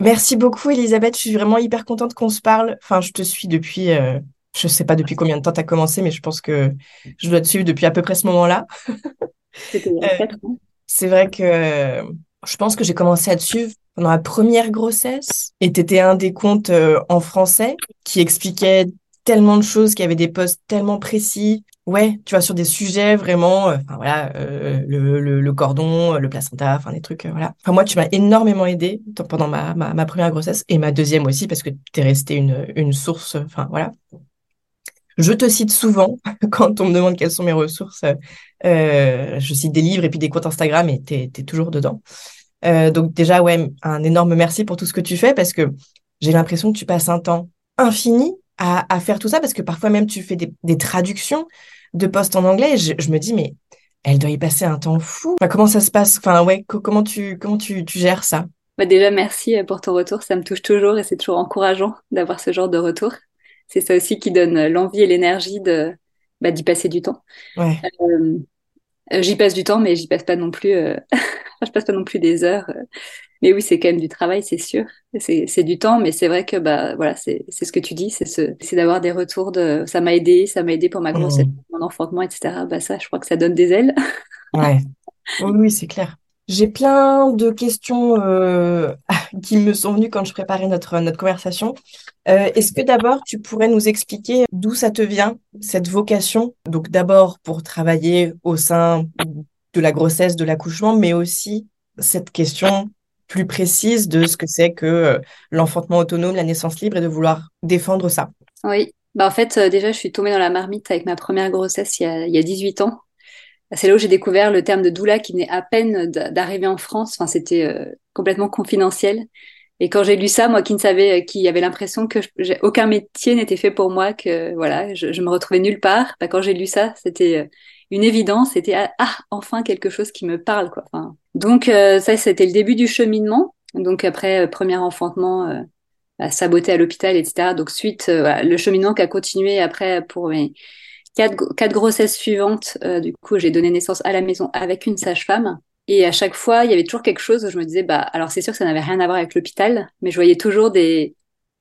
Merci beaucoup, Elisabeth. Je suis vraiment hyper contente qu'on se parle. Enfin, je te suis depuis, euh, je sais pas depuis combien de temps tu as commencé, mais je pense que je dois te suivre depuis à peu près ce moment-là. C'était il y a Euh, ans. C'est vrai que euh, je pense que j'ai commencé à te suivre pendant la première grossesse et tu étais un des comptes euh, en français qui expliquait tellement de choses, qui avait des posts tellement précis. Ouais, tu vois, sur des sujets vraiment, euh, voilà, euh, le, cordon, le placenta, enfin des trucs, euh, voilà. Enfin moi, tu m'as énormément aidé pendant ma, ma, première grossesse et ma deuxième aussi parce que t'es resté une, une source, enfin voilà. Je te cite souvent quand on me demande quelles sont mes ressources. Euh, je cite des livres et puis des comptes Instagram et t'es, t'es toujours dedans. Euh, donc déjà, ouais, un énorme merci pour tout ce que tu fais parce que j'ai l'impression que tu passes un temps infini à, à faire tout ça parce que parfois même tu fais des, des traductions de postes en anglais et je, je me dis mais elle doit y passer un temps fou. Enfin, comment ça se passe? Enfin ouais, co- comment tu comment tu, tu gères ça? Bah déjà, merci euh, pour ton retour. Ça me touche toujours et c'est toujours encourageant d'avoir ce genre de retour. C'est ça aussi qui donne euh, l'envie et l'énergie de bah, d'y passer du temps. Ouais. Euh, euh, j'y passe du temps, mais j'y passe pas non plus. euh, je passe pas non plus des heures. Mais oui, c'est quand même du travail, c'est sûr. C'est du temps, mais c'est vrai que bah voilà, c'est c'est ce que tu dis, c'est ce, c'est d'avoir des retours de. Ça m'a aidé, ça m'a aidé pour ma grossesse, Mmh. mon enfantement, etc. Bah ça, je crois que ça donne des ailes. Ouais. Oui, oui, c'est clair. J'ai plein de questions euh, qui me sont venues quand je préparais notre, notre conversation. Euh, est-ce que d'abord tu pourrais nous expliquer d'où ça te vient, cette vocation? Donc d'abord pour travailler au sein de la grossesse, de l'accouchement, mais aussi cette question plus précise de ce que c'est que euh, l'enfantement autonome, la naissance libre et de vouloir défendre ça. Oui, bah en fait, euh, déjà, je suis tombée dans la marmite avec ma première grossesse il y a, il y a 18 ans. C'est là où j'ai découvert le terme de doula qui venait à peine d'arriver en France. Enfin, c'était euh, complètement confidentiel. Et quand j'ai lu ça, moi qui ne savais, qui avait l'impression que aucun métier n'était fait pour moi, que voilà, je, je me retrouvais nulle part. Bah, quand j'ai lu ça, c'était une évidence. C'était ah, ah, enfin quelque chose qui me parle, quoi. Donc euh, ça, c'était le début du cheminement. Donc après, euh, premier enfantement. euh, à saboter à l'hôpital, etc. Donc suite, euh, le cheminement qui a continué après pour mes quatre, quatre grossesses suivantes. euh, du coup, j'ai donné naissance à la maison avec une sage-femme. Et à chaque fois, il y avait toujours quelque chose où je me disais, bah, alors c'est sûr que ça n'avait rien à voir avec l'hôpital, mais je voyais toujours des,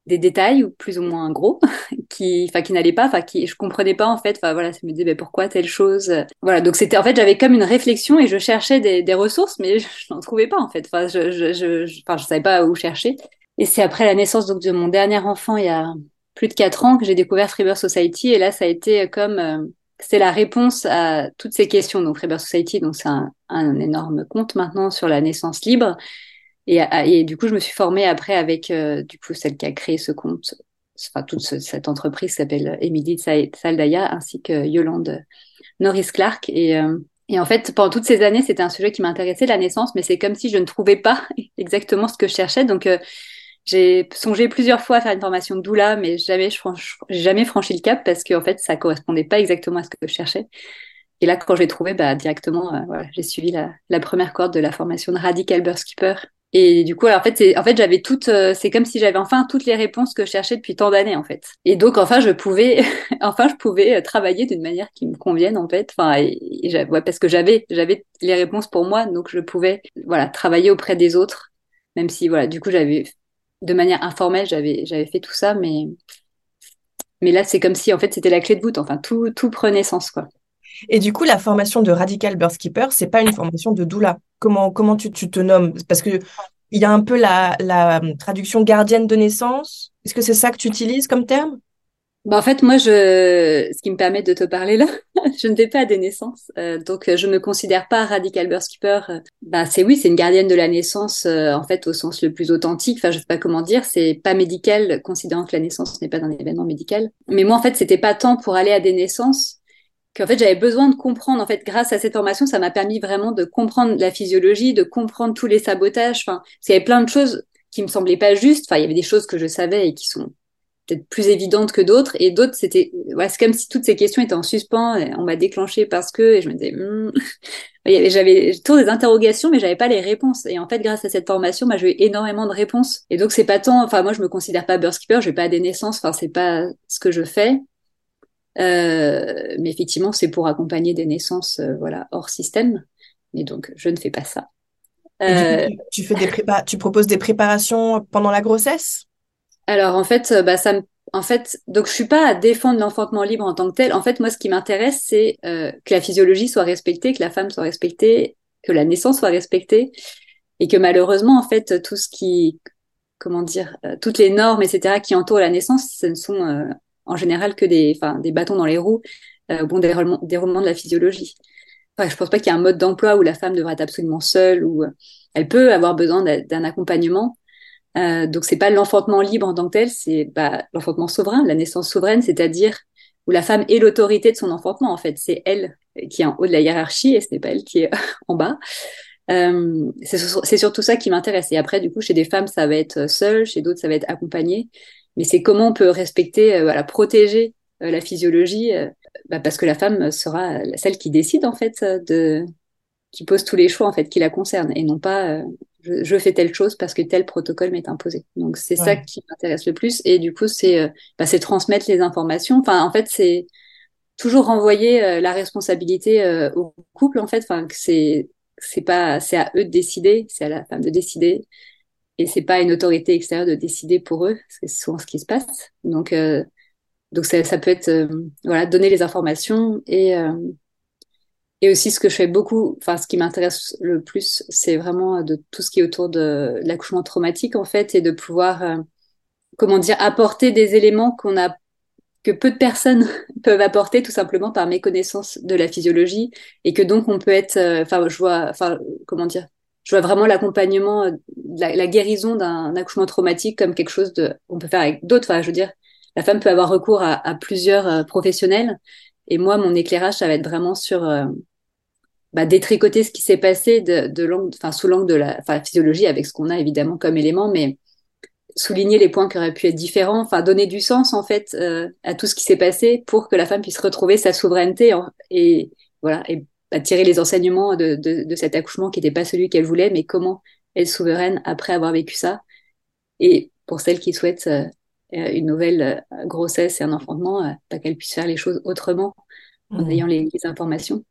des détails, ou plus ou moins gros, qui, enfin, qui n'allaient pas, enfin, qui, je comprenais pas, en fait, enfin, voilà, ça me disait, bah, pourquoi telle chose? Voilà. Donc c'était, en fait, j'avais comme une réflexion et je cherchais des, des ressources, mais je, n'en trouvais pas, en fait. Enfin, je, je, je, enfin, je savais pas où chercher. Et c'est après la naissance donc de mon dernier enfant il y a plus de quatre ans que j'ai découvert Freebird Society et là ça a été comme euh, c'est la réponse à toutes ces questions. Donc Freebird Society donc c'est un, un énorme compte maintenant sur la naissance libre et, et du coup je me suis formée après avec euh, du coup celle qui a créé ce compte, enfin toute ce- cette entreprise s'appelle Sa- Saldaya ainsi que Yolande Norris Clark et euh, et en fait, pendant toutes ces années, c'était un sujet qui m'intéressait, la naissance, mais c'est comme si je ne trouvais pas exactement ce que je cherchais. Donc, euh, j'ai songé plusieurs fois à faire une formation de doula, mais jamais je jamais franchi le cap parce qu'en fait, ça correspondait pas exactement à ce que je cherchais. Et là, quand j'ai trouvé, bah, directement, euh, voilà, j'ai suivi la, première cohorte de la formation de Radical Birth Keeper Et du coup, alors, en fait, c'est, en fait, j'avais toutes, euh, c'est comme si j'avais enfin toutes les réponses que je cherchais depuis tant d'années, en fait. Et donc, enfin, je pouvais, enfin, je pouvais euh, travailler d'une manière qui me convienne, en fait. Enfin, et, et ouais, parce que j'avais, j'avais les réponses pour moi, donc je pouvais, voilà, travailler auprès des autres, même si, voilà, du coup, j'avais, de manière informelle, j'avais, j'avais fait tout ça, mais, mais là, c'est comme si, en fait, c'était la clé de voûte. Enfin, tout, tout prenait sens, quoi. Et du coup, la formation de Radical Birth Keeper, c'est pas une formation de doula. Comment, comment tu, tu te nommes? Parce que il y a un peu la, la traduction gardienne de naissance. Est-ce que c'est ça que tu utilises comme terme? Bah en fait, moi, je, ce qui me permet de te parler là, je ne vais pas à des naissances, euh, donc je me considère pas radical birth keeper. Euh, bah c'est oui, c'est une gardienne de la naissance euh, en fait au sens le plus authentique. Enfin, je sais pas comment dire, c'est pas médical, considérant que la naissance n'est pas un événement médical. Mais moi, en fait, c'était pas tant pour aller à des naissances qu'en fait j'avais besoin de comprendre. En fait, grâce à cette formation, ça m'a permis vraiment de comprendre la physiologie, de comprendre tous les sabotages. Enfin, il y avait plein de choses qui me semblaient pas justes. Enfin, il y avait des choses que je savais et qui sont peut-être plus évidentes que d'autres et d'autres c'était ouais, c'est comme si toutes ces questions étaient en suspens on m'a déclenché parce que et je me disais hmm. j'avais toujours des interrogations mais j'avais pas les réponses et en fait grâce à cette formation moi j'ai eu énormément de réponses et donc c'est pas tant enfin moi je me considère pas birth keeper je vais pas à des naissances enfin c'est pas ce que je fais mais effectivement c'est pour accompagner des naissances euh, voilà hors système mais donc je ne fais pas ça euh... tu, tu fais des prépa tu proposes des préparations pendant la grossesse? Alors en fait, euh, bah, ça me... en fait, donc je suis pas à défendre l'enfantement libre en tant que tel. En fait, moi, ce qui m'intéresse, c'est euh, que la physiologie soit respectée, que la femme soit respectée, que la naissance soit respectée, et que malheureusement, en fait, tout ce qui, comment dire, euh, toutes les normes, etc., qui entourent la naissance, ce ne sont en général que des, des bâtons dans les roues au bon déroulement, déroulement de la physiologie. Enfin, je pense pas qu'il y ait un mode d'emploi où la femme devrait être absolument seule, ou elle peut avoir besoin d'un accompagnement euh, donc c'est pas l'enfantement libre en tant que tel, c'est bah, l'enfantement souverain, la naissance souveraine, c'est-à-dire où la femme est l'autorité de son enfantement. En fait, c'est elle qui est en haut de la hiérarchie et ce n'est pas elle qui est en bas. Euh, c'est surtout ça qui m'intéresse. Et après, du coup, chez des femmes, ça va être seul, chez d'autres, ça va être accompagné. Mais c'est comment on peut respecter, euh, voilà, protéger euh, la physiologie, euh, bah, parce que la femme sera celle qui décide en fait de, qui pose tous les choix en fait qui la concernent et non pas je, fais telle chose parce que tel protocole m'est imposé. Donc c'est ça qui m'intéresse le plus. Et du coup, c'est euh, bah, transmettre les informations. Enfin, en fait, c'est toujours renvoyer euh, la responsabilité euh, au couple. En fait, enfin, c'est c'est pas c'est à eux de décider, c'est à la femme de décider. Et c'est pas une autorité extérieure de décider pour eux. C'est souvent ce qui se passe. Donc donc ça, ça peut être voilà donner les informations et et aussi, ce que je fais beaucoup, enfin, ce qui m'intéresse le plus, c'est vraiment de tout ce qui est autour de, l'accouchement traumatique, en fait, et de pouvoir, euh, comment dire, apporter des éléments qu'on a, que peu de personnes peuvent apporter tout simplement par méconnaissance de la physiologie, et que donc on peut être, euh, enfin, je vois, enfin, comment dire, je vois vraiment l'accompagnement, euh, la, la, guérison d'un accouchement traumatique comme quelque chose de, on peut faire avec d'autres. Enfin, je veux dire, la femme peut avoir recours à, plusieurs professionnels et moi, mon éclairage, ça va être vraiment sur euh, bah, détricoter ce qui s'est passé de, de enfin, sous l'angle de la physiologie, avec ce qu'on a évidemment comme élément, mais souligner les points qui auraient pu être différents, enfin donner du sens en fait euh, à tout ce qui s'est passé pour que la femme puisse retrouver sa souveraineté et voilà bah, tirer les enseignements de, de, de cet accouchement qui n'était pas celui qu'elle voulait, mais comment elle souveraine après avoir vécu ça. Et pour celles qui souhaitent euh, euh, une nouvelle euh, grossesse et un enfantement, euh, pas qu'elle puisse faire les choses autrement en mmh. ayant les, informations.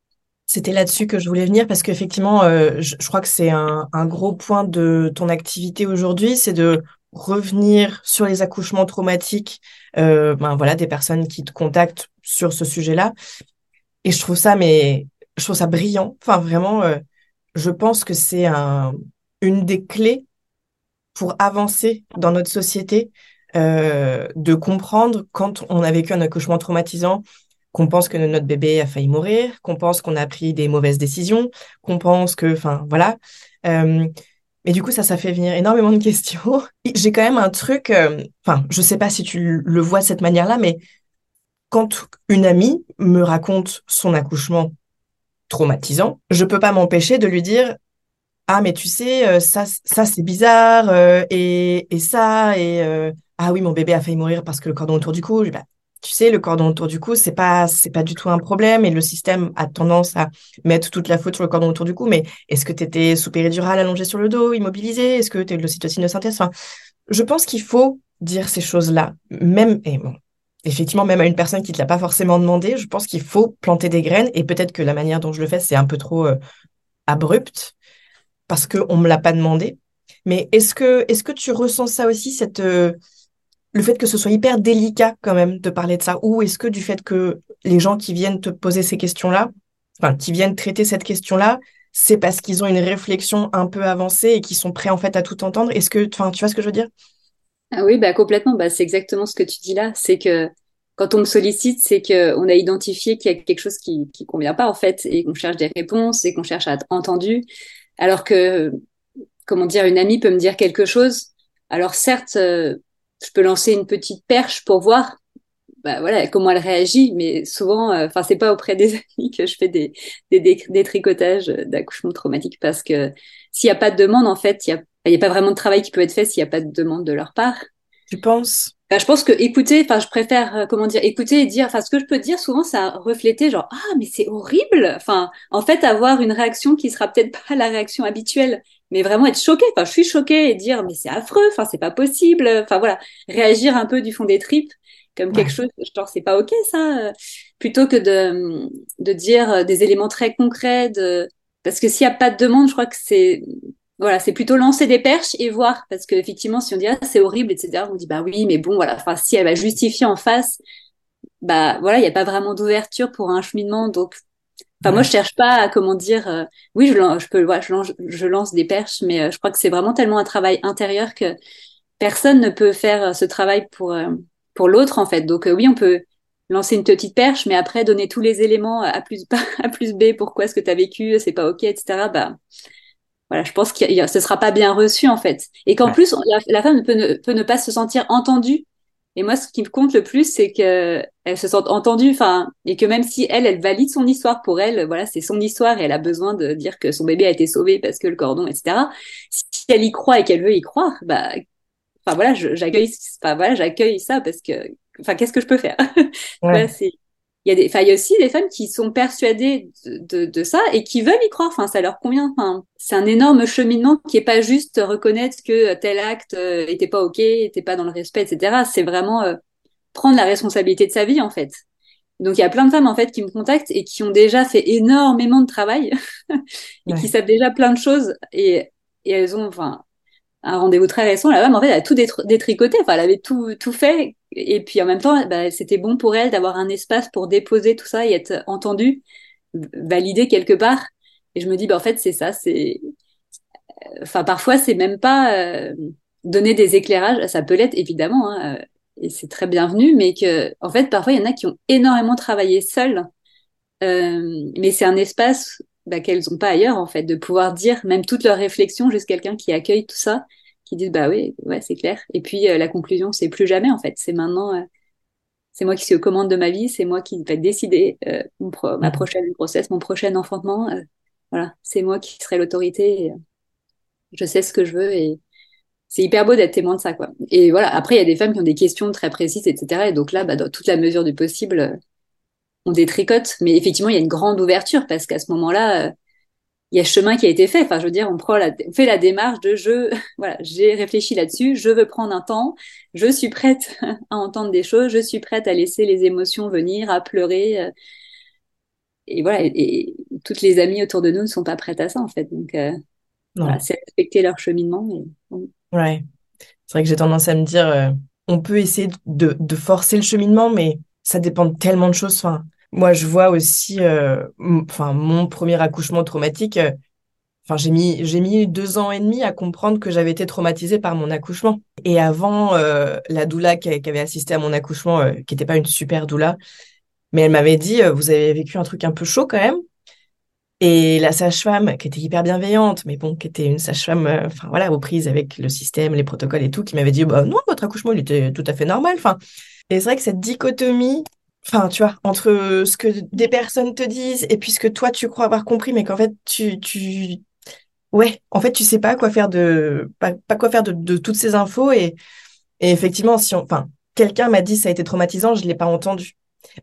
C'était là-dessus que je voulais venir parce qu'effectivement, je, crois que c'est un, gros point de ton activité aujourd'hui, c'est de revenir sur les accouchements traumatiques, ben voilà, des personnes qui te contactent sur ce sujet-là. Et je trouve ça, mais je trouve ça brillant. Enfin, vraiment, je pense que c'est un, une des clés pour avancer dans notre société, euh, de comprendre quand on a vécu un accouchement traumatisant, qu'on pense que notre bébé a failli mourir, qu'on pense qu'on a pris des mauvaises décisions, qu'on pense que, enfin, voilà. Euh, mais du coup, ça, ça fait venir énormément de questions. J'ai quand même un truc, euh, enfin, je sais pas si tu le vois de cette manière-là, mais quand une amie me raconte son accouchement traumatisant, je peux pas m'empêcher de lui dire ah mais tu sais ça ça c'est bizarre et, et ça et ah oui, mon bébé a failli mourir parce que le cordon autour du cou, bah, tu sais, le cordon autour du cou, c'est pas, c'est pas du tout un problème et le système a tendance à mettre toute la faute sur le cordon autour du cou. Mais est-ce que tu étais sous péridurale allongé sur le dos, immobilisé Est-ce que tu eu de l'ocytocine de synthèse? Enfin, Je pense qu'il faut dire ces choses-là. Même, et bon, effectivement, même à une personne qui ne te l'a pas forcément demandé, je pense qu'il faut planter des graines et peut-être que la manière dont je le fais, c'est un peu trop euh, abrupt parce qu'on ne me l'a pas demandé. Mais est-ce que, est-ce que tu ressens ça aussi, cette, euh, le fait que ce soit hyper délicat quand même de parler de ça? Ou est-ce que du fait que les gens qui viennent te poser ces questions-là, enfin, qui viennent traiter cette question-là, c'est parce qu'ils ont une réflexion un peu avancée et qu'ils sont prêts en fait à tout entendre? Est-ce que, enfin, tu vois ce que je veux dire? Ah oui, bah complètement. Bah, c'est exactement ce que tu dis là. C'est que quand on me sollicite, c'est qu'on a identifié qu'il y a quelque chose qui qui convient pas en fait, et qu'on cherche des réponses, et qu'on cherche à être entendu. Alors que, comment dire, une amie peut me dire quelque chose. Alors certes, euh, je peux lancer une petite perche pour voir, bah voilà, comment elle réagit, mais souvent, euh, enfin, c'est pas auprès des amis que je fais des des, des, tricotages d'accouchement traumatique parce que s'il y a pas de demande, en fait, il y a il n'y a pas vraiment de travail qui peut être fait s'il n'y a pas de demande de leur part. Tu penses? Je pense que écouter, enfin, je préfère, euh, comment dire, écouter et dire, enfin, ce que je peux dire souvent, ça refléter genre, ah, mais c'est horrible. Enfin, en fait, avoir une réaction qui sera peut-être pas la réaction habituelle, mais vraiment être choqué. Enfin, je suis choquée et dire, mais c'est affreux. Enfin, c'est pas possible. Enfin, voilà, réagir un peu du fond des tripes comme quelque chose, genre, c'est pas ok, ça. Plutôt que de, de dire des éléments très concrets de, parce que s'il n'y a pas de demande, je crois que c'est voilà, c'est plutôt lancer des perches et voir, parce qu'effectivement, si on dit ah, c'est horrible, etc., on dit bah oui, mais bon, voilà, enfin, si elle va justifier en face, bah voilà, il n'y a pas vraiment d'ouverture pour un cheminement, donc, enfin, moi, je cherche pas à comment dire, euh, oui, je, je peux, je, lance, je lance des perches, mais euh, je crois que c'est vraiment tellement un travail intérieur que personne ne peut faire euh, ce travail pour pour l'autre en fait. Donc oui, on peut lancer une petite perche, mais après donner tous les éléments à plus à plus B, pourquoi est-ce que tu as vécu, c'est pas ok, etc. Bah voilà, je pense que ce sera pas bien reçu en fait, et qu'en plus la, femme peut ne, peut ne pas se sentir entendue. Et moi, ce qui me compte le plus, c'est que elle se sente entendue, enfin, et que même si elle, elle valide son histoire pour elle, voilà, c'est son histoire et elle a besoin de dire que son bébé a été sauvé parce que le cordon, etc. Si elle y croit et qu'elle veut y croire, bah, enfin voilà, j'accueille, enfin voilà, j'accueille ça parce que, enfin, qu'est-ce que je peux faire? Ouais. c'est il y a des, enfin, il y a aussi des femmes qui sont persuadées de, de, ça et qui veulent y croire. Enfin, ça leur convient. Enfin, c'est un énorme cheminement qui est pas juste reconnaître que tel acte euh, était pas ok, était pas dans le respect, etc. C'est vraiment euh, prendre la responsabilité de sa vie, en fait. Donc, il y a plein de femmes, en fait, qui me contactent et qui ont déjà fait énormément de travail et qui savent déjà plein de choses et, et elles ont, enfin, un rendez-vous très récent, la femme, en fait, elle a tout détricoté. Enfin, elle avait tout, tout fait. Et puis, en même temps, bah, c'était bon pour elle d'avoir un espace pour déposer tout ça et être entendue, validée quelque part. Et je me dis, bah, en fait, c'est ça, c'est, enfin, parfois, c'est même pas euh, donner des éclairages. Ça peut l'être, évidemment, hein, euh, et c'est très bienvenu, mais que, en fait, parfois, il y en a qui ont énormément travaillé seuls. Euh, mais c'est un espace bah, qu'elles n'ont pas ailleurs, en fait, de pouvoir dire même toutes leurs réflexions, juste quelqu'un qui accueille tout ça, qui dit bah oui, ouais, c'est clair. Et puis euh, la conclusion, c'est plus jamais, en fait. C'est maintenant, euh, c'est moi qui suis aux commandes de ma vie, c'est moi qui vais décider euh, ma mmh. prochaine grossesse, mon prochain enfantement. voilà, c'est moi qui serai l'autorité. je sais ce que je veux et c'est hyper beau d'être témoin de ça, quoi. Et voilà, après, il y a des femmes qui ont des questions très précises, etc. Et donc là, bah, dans toute la mesure du possible, on détricote, mais effectivement, il y a une grande ouverture parce qu'à ce moment-là, euh, il y a chemin qui a été fait. Enfin, je veux dire, on prend la, on fait la démarche de je, voilà, j'ai réfléchi là-dessus, je veux prendre un temps, je suis prête à entendre des choses, je suis prête à laisser les émotions venir, à pleurer. Euh, et voilà, et, toutes les amies autour de nous ne sont pas prêtes à ça, en fait. Donc, euh, voilà, c'est respecter leur cheminement. Ouais. C'est vrai que j'ai tendance à me dire, on peut essayer de, de forcer le cheminement, mais ça dépend de tellement de choses. Enfin, moi, je vois aussi, euh, enfin, mon premier accouchement traumatique. Euh, enfin, j'ai mis, j'ai mis deux ans et demi à comprendre que j'avais été traumatisée par mon accouchement. Et avant, euh, la doula qui, avait assisté à mon accouchement, qui n'était pas une super doula, mais elle m'avait dit, vous avez vécu un truc un peu chaud quand même. Et la sage-femme, qui était hyper bienveillante, mais bon, qui était une sage-femme, enfin voilà, aux prises avec le système, les protocoles et tout, qui m'avait dit, bah non, votre accouchement, il était tout à fait normal. Enfin, et c'est vrai que cette dichotomie enfin, tu vois, entre ce que des personnes te disent et puis ce que toi tu crois avoir compris, mais qu'en fait tu, tu, ouais, en fait tu sais pas quoi faire de, pas, quoi faire de, toutes ces infos et, et effectivement, si on, enfin, quelqu'un m'a dit ça a été traumatisant, je l'ai pas entendu.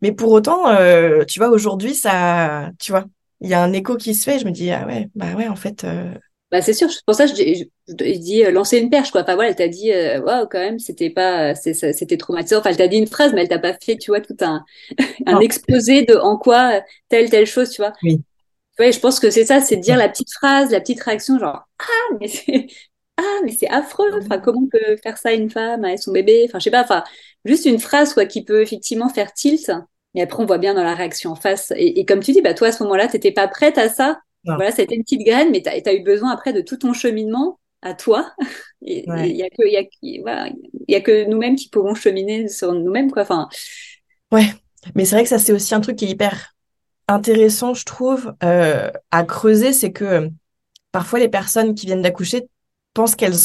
Mais pour autant, euh, tu vois, aujourd'hui, ça, tu vois, il y a un écho qui se fait. Je me dis ah ouais, bah ouais, en fait. euh, Bah, c'est sûr, pour ça je, je, je dis euh, lancer une perche, quoi. Enfin, voilà, elle t'a dit, euh, waouh, quand même, c'était pas, c'était traumatisant. Enfin, elle t'a dit une phrase, mais elle t'a pas fait, tu vois, tout un, un exposé de en quoi euh, telle, telle chose, tu vois. Oui. Ouais, je pense que c'est ça, c'est de dire la petite phrase, la petite réaction, genre, ah, mais c'est, ah, mais c'est affreux. Enfin, comment on peut faire ça à une femme, à son bébé? Enfin, je sais pas, enfin, juste une phrase, quoi, qui peut effectivement faire tilt. Et après, on voit bien dans la réaction en face. Et, et comme tu dis, bah, toi, à ce moment-là, t'étais pas prête à ça. Non. Voilà, été une petite graine, mais tu as, eu besoin après de tout ton cheminement à toi. Ouais. il y a que, il y a, voilà, il y a que nous-mêmes qui pouvons cheminer sur nous-mêmes, quoi. Enfin, Ouais, mais c'est vrai que ça, c'est aussi un truc qui est hyper intéressant, je trouve, euh, à creuser, c'est que euh, parfois les personnes qui viennent d'accoucher pensent qu'elles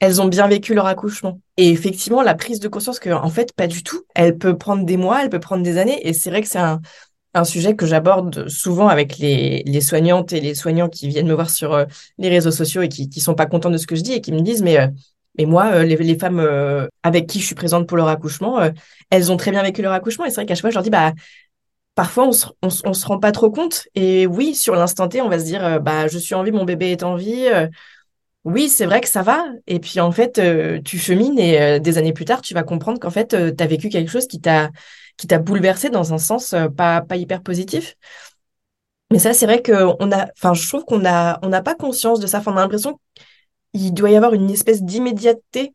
elles ont bien vécu leur accouchement. Et effectivement, la prise de conscience que, en fait, pas du tout. Elle peut prendre des mois, elle peut prendre des années. Et c'est vrai que c'est un, un sujet que j'aborde souvent avec les, les soignantes et les soignants qui viennent me voir sur euh, les réseaux sociaux et qui, qui sont pas contents de ce que je dis et qui me disent, mais, euh, mais moi, euh, les, les femmes avec qui je suis présente pour leur accouchement, elles ont très bien vécu leur accouchement. Et c'est vrai qu'à chaque fois, je leur dis, bah, parfois, on se, on, se- on se rend pas trop compte. Et oui, sur l'instant T, on va se dire, bah, je suis en vie, mon bébé est en vie. oui, c'est vrai que ça va. Et puis, en fait, tu chemines et des années plus tard, tu vas comprendre qu'en fait, tu as vécu quelque chose qui t'a qui t'a bouleversé dans un sens euh, pas, pas hyper positif. Mais ça, c'est vrai que on a, enfin, je trouve qu'on a, on n'a pas conscience de ça. On a l'impression qu'il doit y avoir une espèce d'immédiateté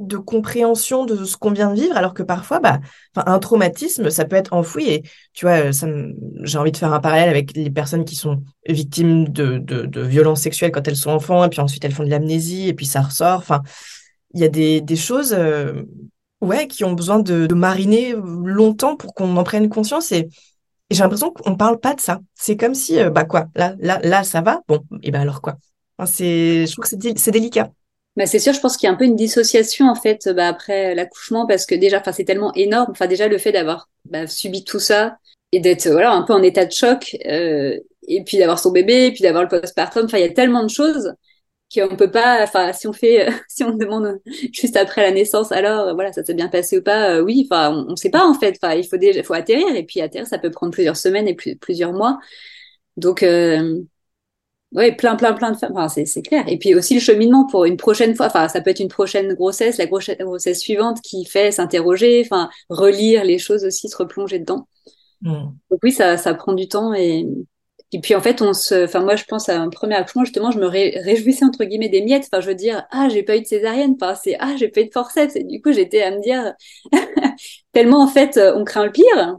de compréhension de ce qu'on vient de vivre, alors que parfois, bah, un traumatisme, ça peut être enfoui. Et tu vois, me- j'ai envie de faire un parallèle avec les personnes qui sont victimes de, de, de violences sexuelles quand elles sont enfants, et puis ensuite elles font de l'amnésie, et puis ça ressort. Enfin, il y a des, des choses, euh, ouais, qui ont besoin de, mariner longtemps pour qu'on en prenne conscience. Et, j'ai l'impression qu'on parle pas de ça. C'est comme si, euh, bah quoi, là, là, là, ça va. Bon, et ben alors quoi? C'est, je trouve que c'est dé- délicat. bah, c'est sûr, je pense qu'il y a un peu une dissociation, en fait, bah, après l'accouchement, parce que déjà, enfin, c'est tellement énorme. Enfin, déjà, le fait d'avoir bah, subi tout ça et d'être, voilà, un peu en état de choc, euh, et puis d'avoir son bébé, et puis d'avoir le postpartum. Enfin, il y a tellement de choses qu'on peut pas, enfin, si on fait, si on demande juste après la naissance, alors, euh, voilà, ça s'est bien passé ou pas, euh, oui, enfin, on, on sait pas, en fait. Enfin, il faut déjà, faut atterrir, et puis atterrir, ça peut prendre plusieurs semaines et plus, plusieurs mois. Donc, euh, ouais, plein, plein, plein de femmes, enfin, c'est, clair. Et puis aussi le cheminement pour une prochaine fois, enfin, ça peut être une prochaine grossesse, la grosse- grossesse suivante qui fait s'interroger, enfin, relire les choses aussi, se replonger dedans. Mm. Donc oui, ça, ça prend du temps et, et puis en fait, on se, enfin moi je pense à un premier accouchement justement, je me ré- réjouissais entre guillemets des miettes. Enfin, je veux dire, ah j'ai pas eu de césarienne, enfin c'est ah j'ai pas eu de forceps. Et du coup, j'étais à me dire tellement en fait, euh, on craint le pire.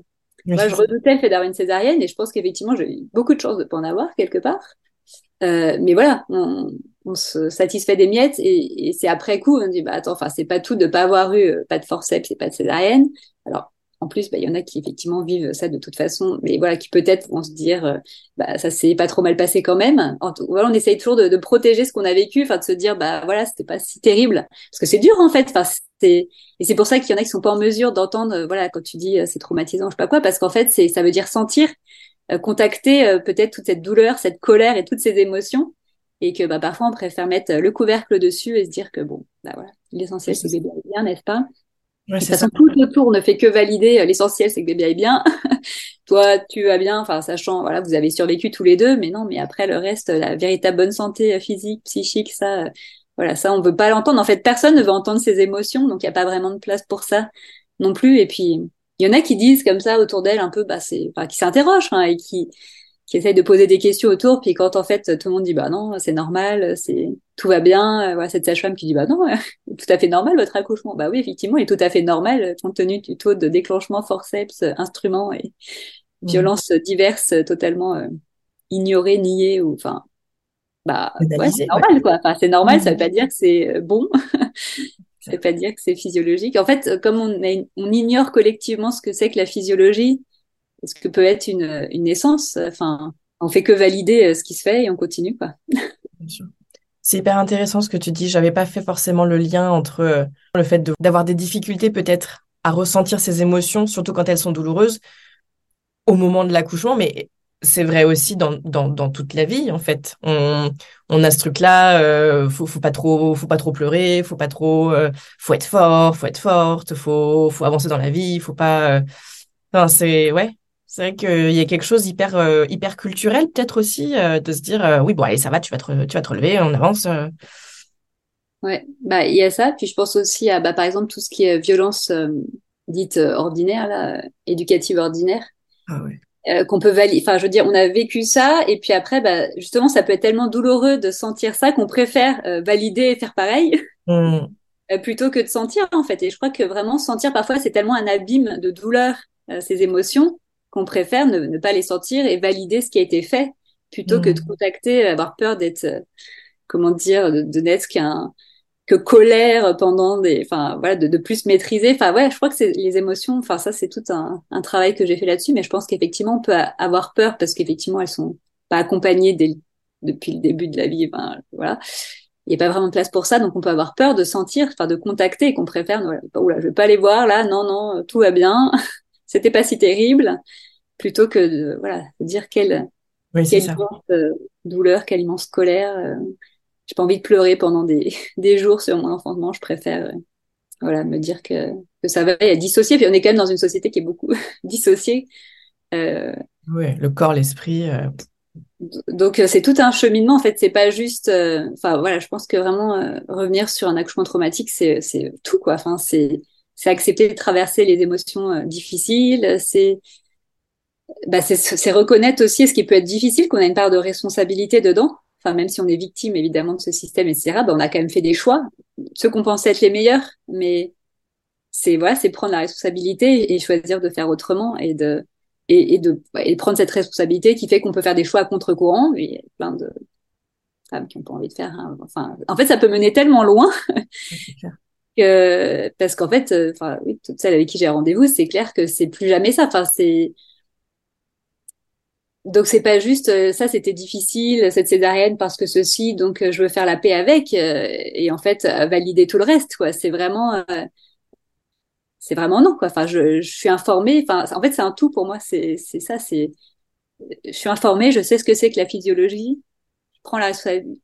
Moi, je redoutais le fait d'avoir une césarienne et je pense qu'effectivement, j'ai eu beaucoup de chance de pas en avoir quelque part. Euh, mais voilà, on, on se satisfait des miettes et, et c'est après coup, on dit bah attends, enfin c'est pas tout de pas avoir eu euh, pas de forceps et pas de césarienne. Alors en plus, bah, il y en a qui effectivement vivent ça de toute façon, mais voilà, qui peut-être vont se dire euh, bah ça s'est pas trop mal passé quand même. En tout- voilà, on essaye toujours de, de protéger ce qu'on a vécu, enfin de se dire bah voilà, c'était pas si terrible. Parce que c'est dur en fait. Enfin c'est et c'est pour ça qu'il y en a qui sont pas en mesure d'entendre euh, voilà quand tu dis euh, c'est traumatisant, je sais pas quoi, parce qu'en fait c'est ça veut dire sentir euh, contacter euh, peut-être toute cette douleur, cette colère et toutes ces émotions, et que bah, parfois on préfère mettre le couvercle dessus et se dire que bon, bah voilà, l'essentiel c'est bien, n'est-ce pas? Ouais, De ça. tout autour ne fait que valider euh, l'essentiel c'est que bébé aille bien. Toi, tu vas bien, enfin sachant, voilà, vous avez survécu tous les deux, mais non, mais après le reste, la véritable bonne santé euh, physique, psychique, ça, euh, voilà, ça on veut pas l'entendre. En fait, personne ne veut entendre ses émotions, donc il y a pas vraiment de place pour ça non plus. Et puis il y en a qui disent comme ça autour d'elle un peu, bah c'est, enfin, qui s'interrogent hein, et qui qui essayent de poser des questions autour, puis quand en fait tout le monde dit bah non, c'est normal, c'est tout va bien, euh, voilà, cette sage-femme qui dit bah non, tout à fait normal votre accouchement. Bah oui, effectivement, il est tout à fait normal compte tenu du taux de déclenchement forceps, instruments et Mm. violences diverses totalement euh, ignorées, niées ou enfin bah ouais, c'est ouais. normal quoi. Enfin, c'est normal, ça Mhm. veut pas dire que c'est euh, bon. Ça veut pas dire que c'est physiologique. En fait, comme on, a on ignore collectivement ce que c'est que la physiologie, ce que peut être une, une naissance, enfin, on fait que valider euh, ce qui se fait et on continue, quoi. C'est hyper intéressant ce que tu dis. J'avais pas fait forcément le lien entre euh, le fait d'avoir des difficultés peut-être à ressentir ces émotions, surtout quand elles sont douloureuses, au moment de l'accouchement. Mais c'est vrai aussi dans, dans, toute la vie, en fait. On, on a ce truc-là, euh, faut, faut pas trop, faut pas trop pleurer, faut pas trop, euh, faut être fort, faut être forte, faut, faut avancer dans la vie, faut pas. Euh, enfin, c'est ouais, c'est vrai qu'il y a quelque chose hyper, euh, hyper culturel peut-être aussi de se dire, oui bon allez ça va, tu vas te, tu vas te relever, on avance. Ouais, bah il y a ça. Puis je pense aussi à bah par exemple tout ce qui est violence dite ordinaire là, éducative ordinaire. Ah ouais. Euh, qu'on peut valider. Enfin, je veux dire, on a vécu ça, et puis après, bah, justement, ça peut être tellement douloureux de sentir ça qu'on préfère euh, valider et faire pareil mm. euh, plutôt que de sentir, en fait. Et je crois que vraiment sentir, parfois, c'est tellement un abîme de douleur, ces émotions, qu'on préfère ne, ne, pas les sentir et valider ce qui a été fait plutôt que de mm. contacter, avoir peur d'être, comment dire, de, de n'être qu'un que colère pendant des, enfin voilà, de, de plus maîtriser. Enfin ouais, je crois que c'est les émotions. Enfin ça c'est tout un, un, travail que j'ai fait là-dessus, mais je pense qu'effectivement on peut avoir peur parce qu'effectivement elles sont pas accompagnées dès, depuis le début de la vie. Enfin voilà, il n'y a pas vraiment de place pour ça, donc on peut avoir peur de sentir, enfin de contacter et qu'on préfère. Voilà, oula, je vais pas aller voir là, non non, tout va bien, c'était pas si terrible, plutôt que de voilà dire quelle oui, quelle immense euh, douleur, quelle immense colère. Euh, j'ai pas envie de pleurer pendant des, des jours sur mon enfantement. Je préfère, euh, voilà, me dire que, que ça va à dissocier. Puis on est quand même dans une société qui est beaucoup dissociée. Euh, oui, le corps, l'esprit. Euh... Donc c'est tout un cheminement. En fait, c'est pas juste. Euh, enfin voilà, je pense que vraiment revenir sur un accouchement traumatique, c'est c'est tout quoi. Enfin c'est c'est accepter de traverser les émotions difficiles. C'est bah, c'est reconnaître aussi ce qui peut être difficile, qu'on a une part de responsabilité dedans même si on est victime évidemment de ce système, etc., ben, on a quand même fait des choix, ceux qu'on pensait être les meilleurs, mais c'est voilà, c'est prendre la responsabilité et choisir de faire autrement et de et, de, et prendre cette responsabilité qui fait qu'on peut faire des choix à contre-courant. Il y a plein de femmes qui n'ont pas envie de faire. Hein. Enfin, en fait, ça peut mener tellement loin que parce qu'en fait, euh, enfin, oui, toutes celles avec qui j'ai rendez-vous, c'est clair que c'est plus jamais ça. Enfin, c'est donc c'est pas juste euh, ça c'était difficile cette césarienne parce que ceci donc euh, je veux faire la paix avec euh, et en fait valider tout le reste quoi. C'est vraiment c'est vraiment non quoi. Enfin je, je suis informée. Enfin en fait c'est un tout pour moi. C'est c'est ça c'est je suis informée je sais ce que c'est que la physiologie. Je prends la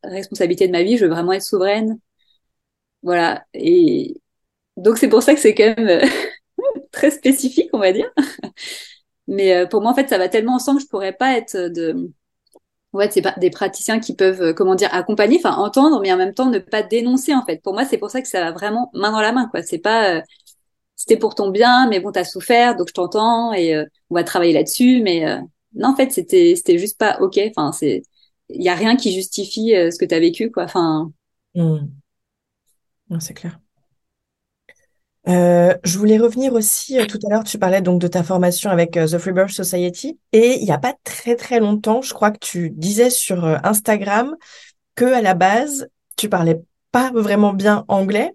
responsabilité de ma vie je veux vraiment être souveraine. Voilà. Et donc c'est pour ça que c'est quand même très spécifique on va dire mais euh, pour moi, en fait, ça va tellement ensemble que je pourrais pas être de. Ouais, c'est des praticiens qui peuvent, euh, comment dire, accompagner, enfin entendre, mais en même temps ne pas dénoncer. En fait, pour moi, c'est pour ça que ça va vraiment main dans la main, quoi. C'est pas, euh, c'était pour ton bien, mais bon, t'as souffert, donc je t'entends et on va travailler là-dessus. Mais non, en fait, c'était, c'était juste pas ok. Enfin, c'est, il y a rien qui justifie ce que t'as vécu, quoi. Enfin. Mmh. c'est clair. Euh, je voulais revenir aussi, euh, tout à l'heure, tu parlais donc de ta formation avec euh, The Freebirth Society. Et il n'y a pas très très longtemps, je crois que tu disais sur Instagram que à la base, tu parlais pas vraiment bien anglais,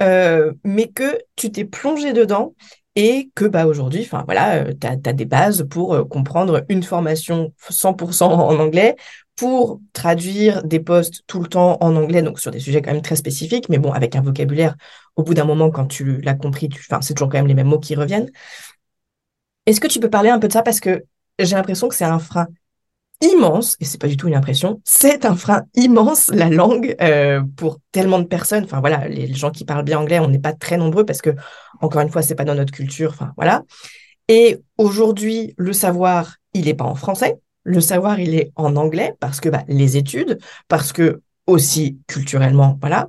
mais que tu t'es plongé dedans et que bah aujourd'hui, enfin voilà, tu as, des bases pour comprendre une formation 100% en anglais, pour traduire des posts tout le temps en anglais, donc sur des sujets quand même très spécifiques, mais bon, avec un vocabulaire, au bout d'un moment, quand tu l'as compris, enfin, c'est toujours quand même les mêmes mots qui reviennent. Est-ce que tu peux parler un peu de ça? Parce que j'ai l'impression que c'est un frein immense, et c'est pas du tout une impression, c'est un frein immense, la langue, euh, pour tellement de personnes. Enfin voilà, les gens qui parlent bien anglais, on n'est pas très nombreux parce que, encore une fois, c'est pas dans notre culture. Enfin voilà. Et aujourd'hui, le savoir, il n'est pas en français. Le savoir, il est en anglais parce que bah, les études, parce que aussi culturellement, voilà.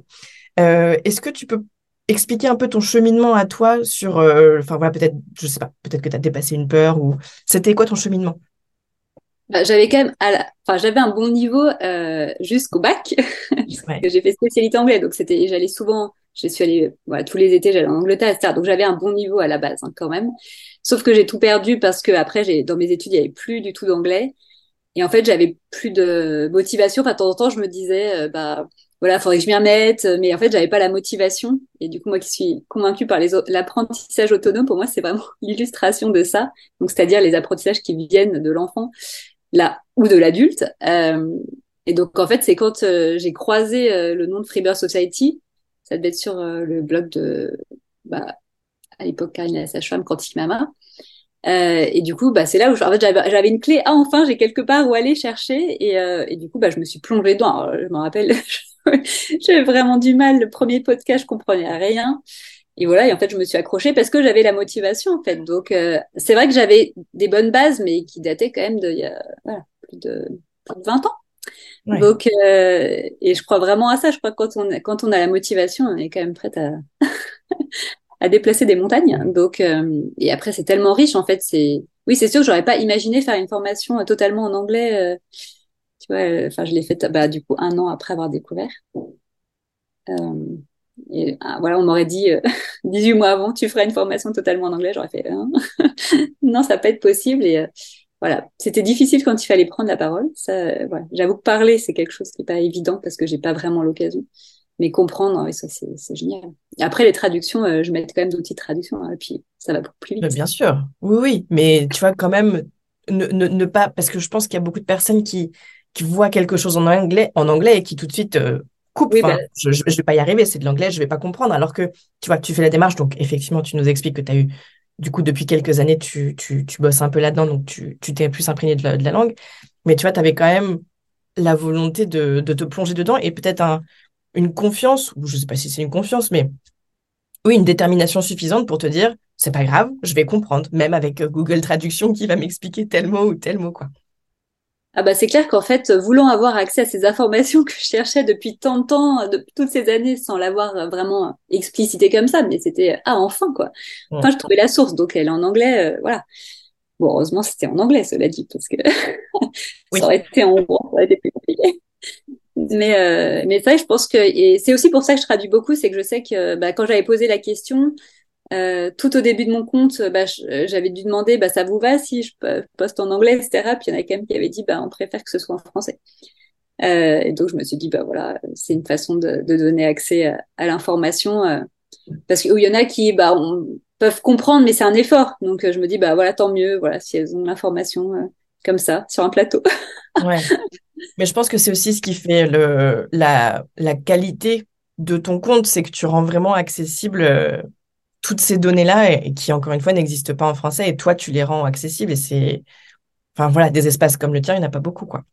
Euh, est-ce que tu peux expliquer un peu ton cheminement à toi sur, euh, enfin voilà, peut-être, je sais pas, peut-être que tu as dépassé une peur ou c'était quoi ton cheminement? Bah, J'avais quand même, enfin j'avais un bon niveau euh, jusqu'au bac, j'ai fait spécialité anglais, donc c'était, j'allais souvent, je suis allée, voilà, tous les étés, j'allais en Angleterre, etc. Donc j'avais un bon niveau à la base hein, quand même. Sauf que j'ai tout perdu parce que après, j'ai, dans mes études, il y avait plus du tout d'anglais. Et en fait, j'avais plus de motivation. Enfin, de temps en temps, je me disais, euh, bah, voilà, faudrait que je m'y remette. Mais en fait, j'avais pas la motivation. Et du coup, moi qui suis convaincue par l'apprentissage autonome, pour moi, c'est vraiment l'illustration de ça. Donc, c'est-à-dire les apprentissages qui viennent de l'enfant, là, ou de l'adulte. Euh, et donc, en fait, c'est quand euh, j'ai croisé le nom de Freebird Society, ça devait être sur le blog de, bah, à l'époque, Karine la sage-femme, Quantique Mama. Euh, et du coup, bah, c'est là où en fait, j'avais une clé. Ah, enfin, j'ai quelque part où aller chercher. Et, euh, et du coup, bah, je me suis plongée dedans. Alors, je me rappelle, j'avais vraiment du mal. Le premier podcast, je comprenais rien. Et voilà, et en fait, je me suis accrochée parce que j'avais la motivation, en fait. Donc, euh, c'est vrai que j'avais des bonnes bases, mais qui dataient quand même de, il y a, voilà, plus de, plus de 20 ans. Donc, euh, et je crois vraiment à ça. Je crois que quand on, quand on a la motivation, on est quand même prête à, à déplacer des montagnes. Donc, euh, et après, c'est tellement riche, en fait. C'est, oui, c'est sûr que j'aurais pas imaginé faire une formation totalement en anglais. Euh, tu vois, enfin, je l'ai faite, bah, du coup, un an après avoir découvert. et ah, voilà, on m'aurait dit 18 mois avant, tu feras une formation totalement en anglais. J'aurais fait, hein? Non, ça peut être possible. Et voilà, c'était difficile quand il fallait prendre la parole. Ça, voilà. J'avoue que parler, c'est quelque chose qui n'est pas évident parce que j'ai pas vraiment l'occasion. Mais comprendre, oui, ça, c'est génial. Et après, les traductions, euh, je mets quand même d'outils de traduction, hein, et puis ça va beaucoup plus vite. bien sûr, oui, oui. Mais tu vois, quand même, ne, ne, ne pas, parce que je pense qu'il y a beaucoup de personnes qui, qui voient quelque chose en anglais, en anglais et qui tout de suite euh, coupent. bah je, je, vais pas y arriver, c'est de l'anglais, je vais pas comprendre. Alors que, tu vois, tu fais la démarche, donc effectivement, tu nous expliques que tu as eu du coup, depuis quelques années, tu, tu, tu bosses un peu là-dedans, donc tu t'es plus imprégné de la, de la, langue. Mais tu vois, tu avais quand même la volonté de, de te plonger dedans et peut-être un, une confiance, ou je sais pas si c'est une confiance, mais oui, une détermination suffisante pour te dire, c'est pas grave, je vais comprendre, même avec euh, Google Traduction qui va m'expliquer tel mot ou tel mot, quoi. Ah bah c'est clair qu'en fait, voulant avoir accès à ces informations que je cherchais depuis tant de temps, depuis toutes ces années, sans l'avoir vraiment explicité comme ça, mais c'était ah enfin quoi. Enfin, je trouvais la source, donc elle est en anglais, euh, voilà. Bon, heureusement c'était en anglais, cela dit, parce que ça aurait été en hongrois, ça aurait été plus compliqué. Mais euh, mais ça, je pense que c'est aussi pour ça que je traduis beaucoup, c'est que je sais que bah, quand j'avais posé la question, euh, tout au début de mon compte, bah, j'avais dû demander, bah, ça vous va si je poste en anglais, etc. Puis il y en a quand même qui avaient dit, bah, on préfère que ce soit en français. Euh, et donc je me suis dit, bah voilà, c'est une façon de, de, donner accès à, l'information, euh, parce qu'il y en a qui, bah, on, peuvent comprendre, mais c'est un effort. Donc euh, je me dis, bah voilà, tant mieux, voilà, si elles ont l'information euh, comme ça sur un plateau. ouais. Mais je pense que c'est aussi ce qui fait le la la qualité de ton compte, c'est que tu rends vraiment accessible toutes ces données-là et, qui, encore une fois, n'existent pas en français et toi, tu les rends accessibles et c'est, enfin voilà, des espaces comme le tien, il n'y en a pas beaucoup, quoi.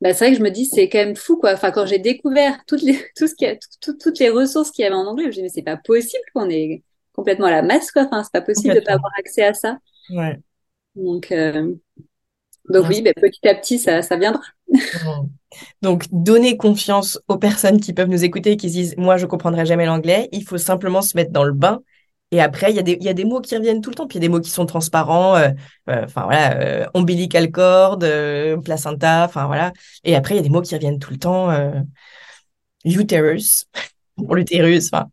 Bah, c'est vrai que je me dis, c'est quand même fou, quoi. Enfin, quand j'ai découvert toutes les, tout ce qui a, toutes les ressources qu'il y avait en anglais, je me dis, mais c'est pas possible qu'on est complètement à la masse, quoi. Enfin, c'est pas possible de pas avoir accès à ça. Ouais. Donc, euh... donc oui, petit à petit, ça, ça viendra. Donc, donner confiance aux personnes qui peuvent nous écouter et qui se disent Moi, je comprendrai jamais l'anglais. Il faut simplement se mettre dans le bain. Et après, il y, a des, y a des mots qui reviennent tout le temps. Puis il y a des mots qui sont transparents. Euh, euh, enfin, voilà, euh, umbilical cord, placenta. Enfin, voilà. Et après, il y a des mots qui reviennent tout le temps. uterus, pour l'utérus. Enfin,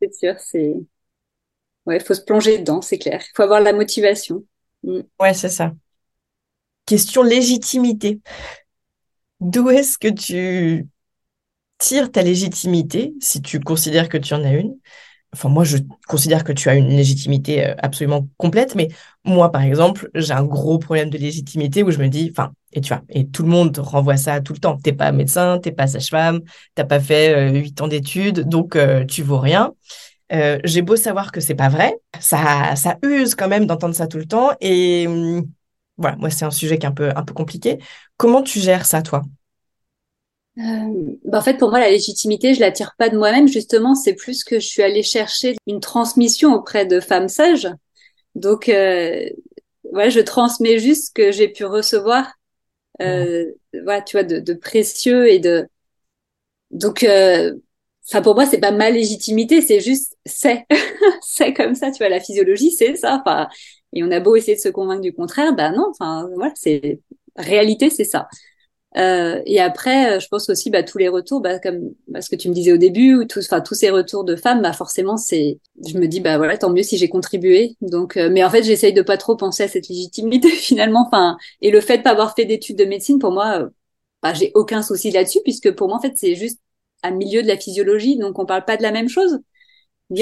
c'est sûr, c'est. Ouais, il faut se plonger dedans, c'est clair. Il faut avoir la motivation. Mm. Ouais, c'est ça. Question légitimité. D'où est-ce que tu tires ta légitimité, si tu considères que tu en as une? Enfin, moi, je considère que tu as une légitimité euh, absolument complète, mais moi, par exemple, j'ai un gros problème de légitimité où je me dis, enfin, et tu vois, et tout le monde renvoie ça tout le temps. T'es pas médecin, t'es pas sage-femme, t'as pas fait euh, huit ans d'études, donc euh, tu vaux rien. J'ai beau savoir que c'est pas vrai, ça, ça use quand même d'entendre ça tout le temps, et hum, voilà, moi, c'est un sujet qui est un peu, un peu compliqué. Comment tu gères ça, toi? Euh, bah en fait, pour moi, la légitimité, je la tire pas de moi-même. Justement, c'est plus que je suis allée chercher une transmission auprès de femmes sages. Donc, euh, voilà, je transmets juste ce que j'ai pu recevoir. Euh, voilà, tu vois, de, de, précieux et de. Donc, euh, enfin, pour moi, c'est pas ma légitimité, c'est juste c'est, c'est comme ça. Tu vois, la physiologie, c'est ça. Enfin, et on a beau essayer de se convaincre du contraire, ben non, enfin voilà, c'est réalité, c'est ça. Euh, et après, euh, je pense aussi bah, tous les retours, bah, comme bah, ce que tu me disais au début, ou tous, enfin tous ces retours de femmes, bah forcément c'est, je me dis bah voilà, tant mieux si j'ai contribué. Donc, euh, mais en fait, j'essaye de pas trop penser à cette légitimité finalement. Enfin, et le fait de pas avoir fait d'études de médecine, pour moi, euh, bah, j'ai aucun souci là-dessus, puisque pour moi en fait c'est juste un milieu de la physiologie, donc on parle pas de la même chose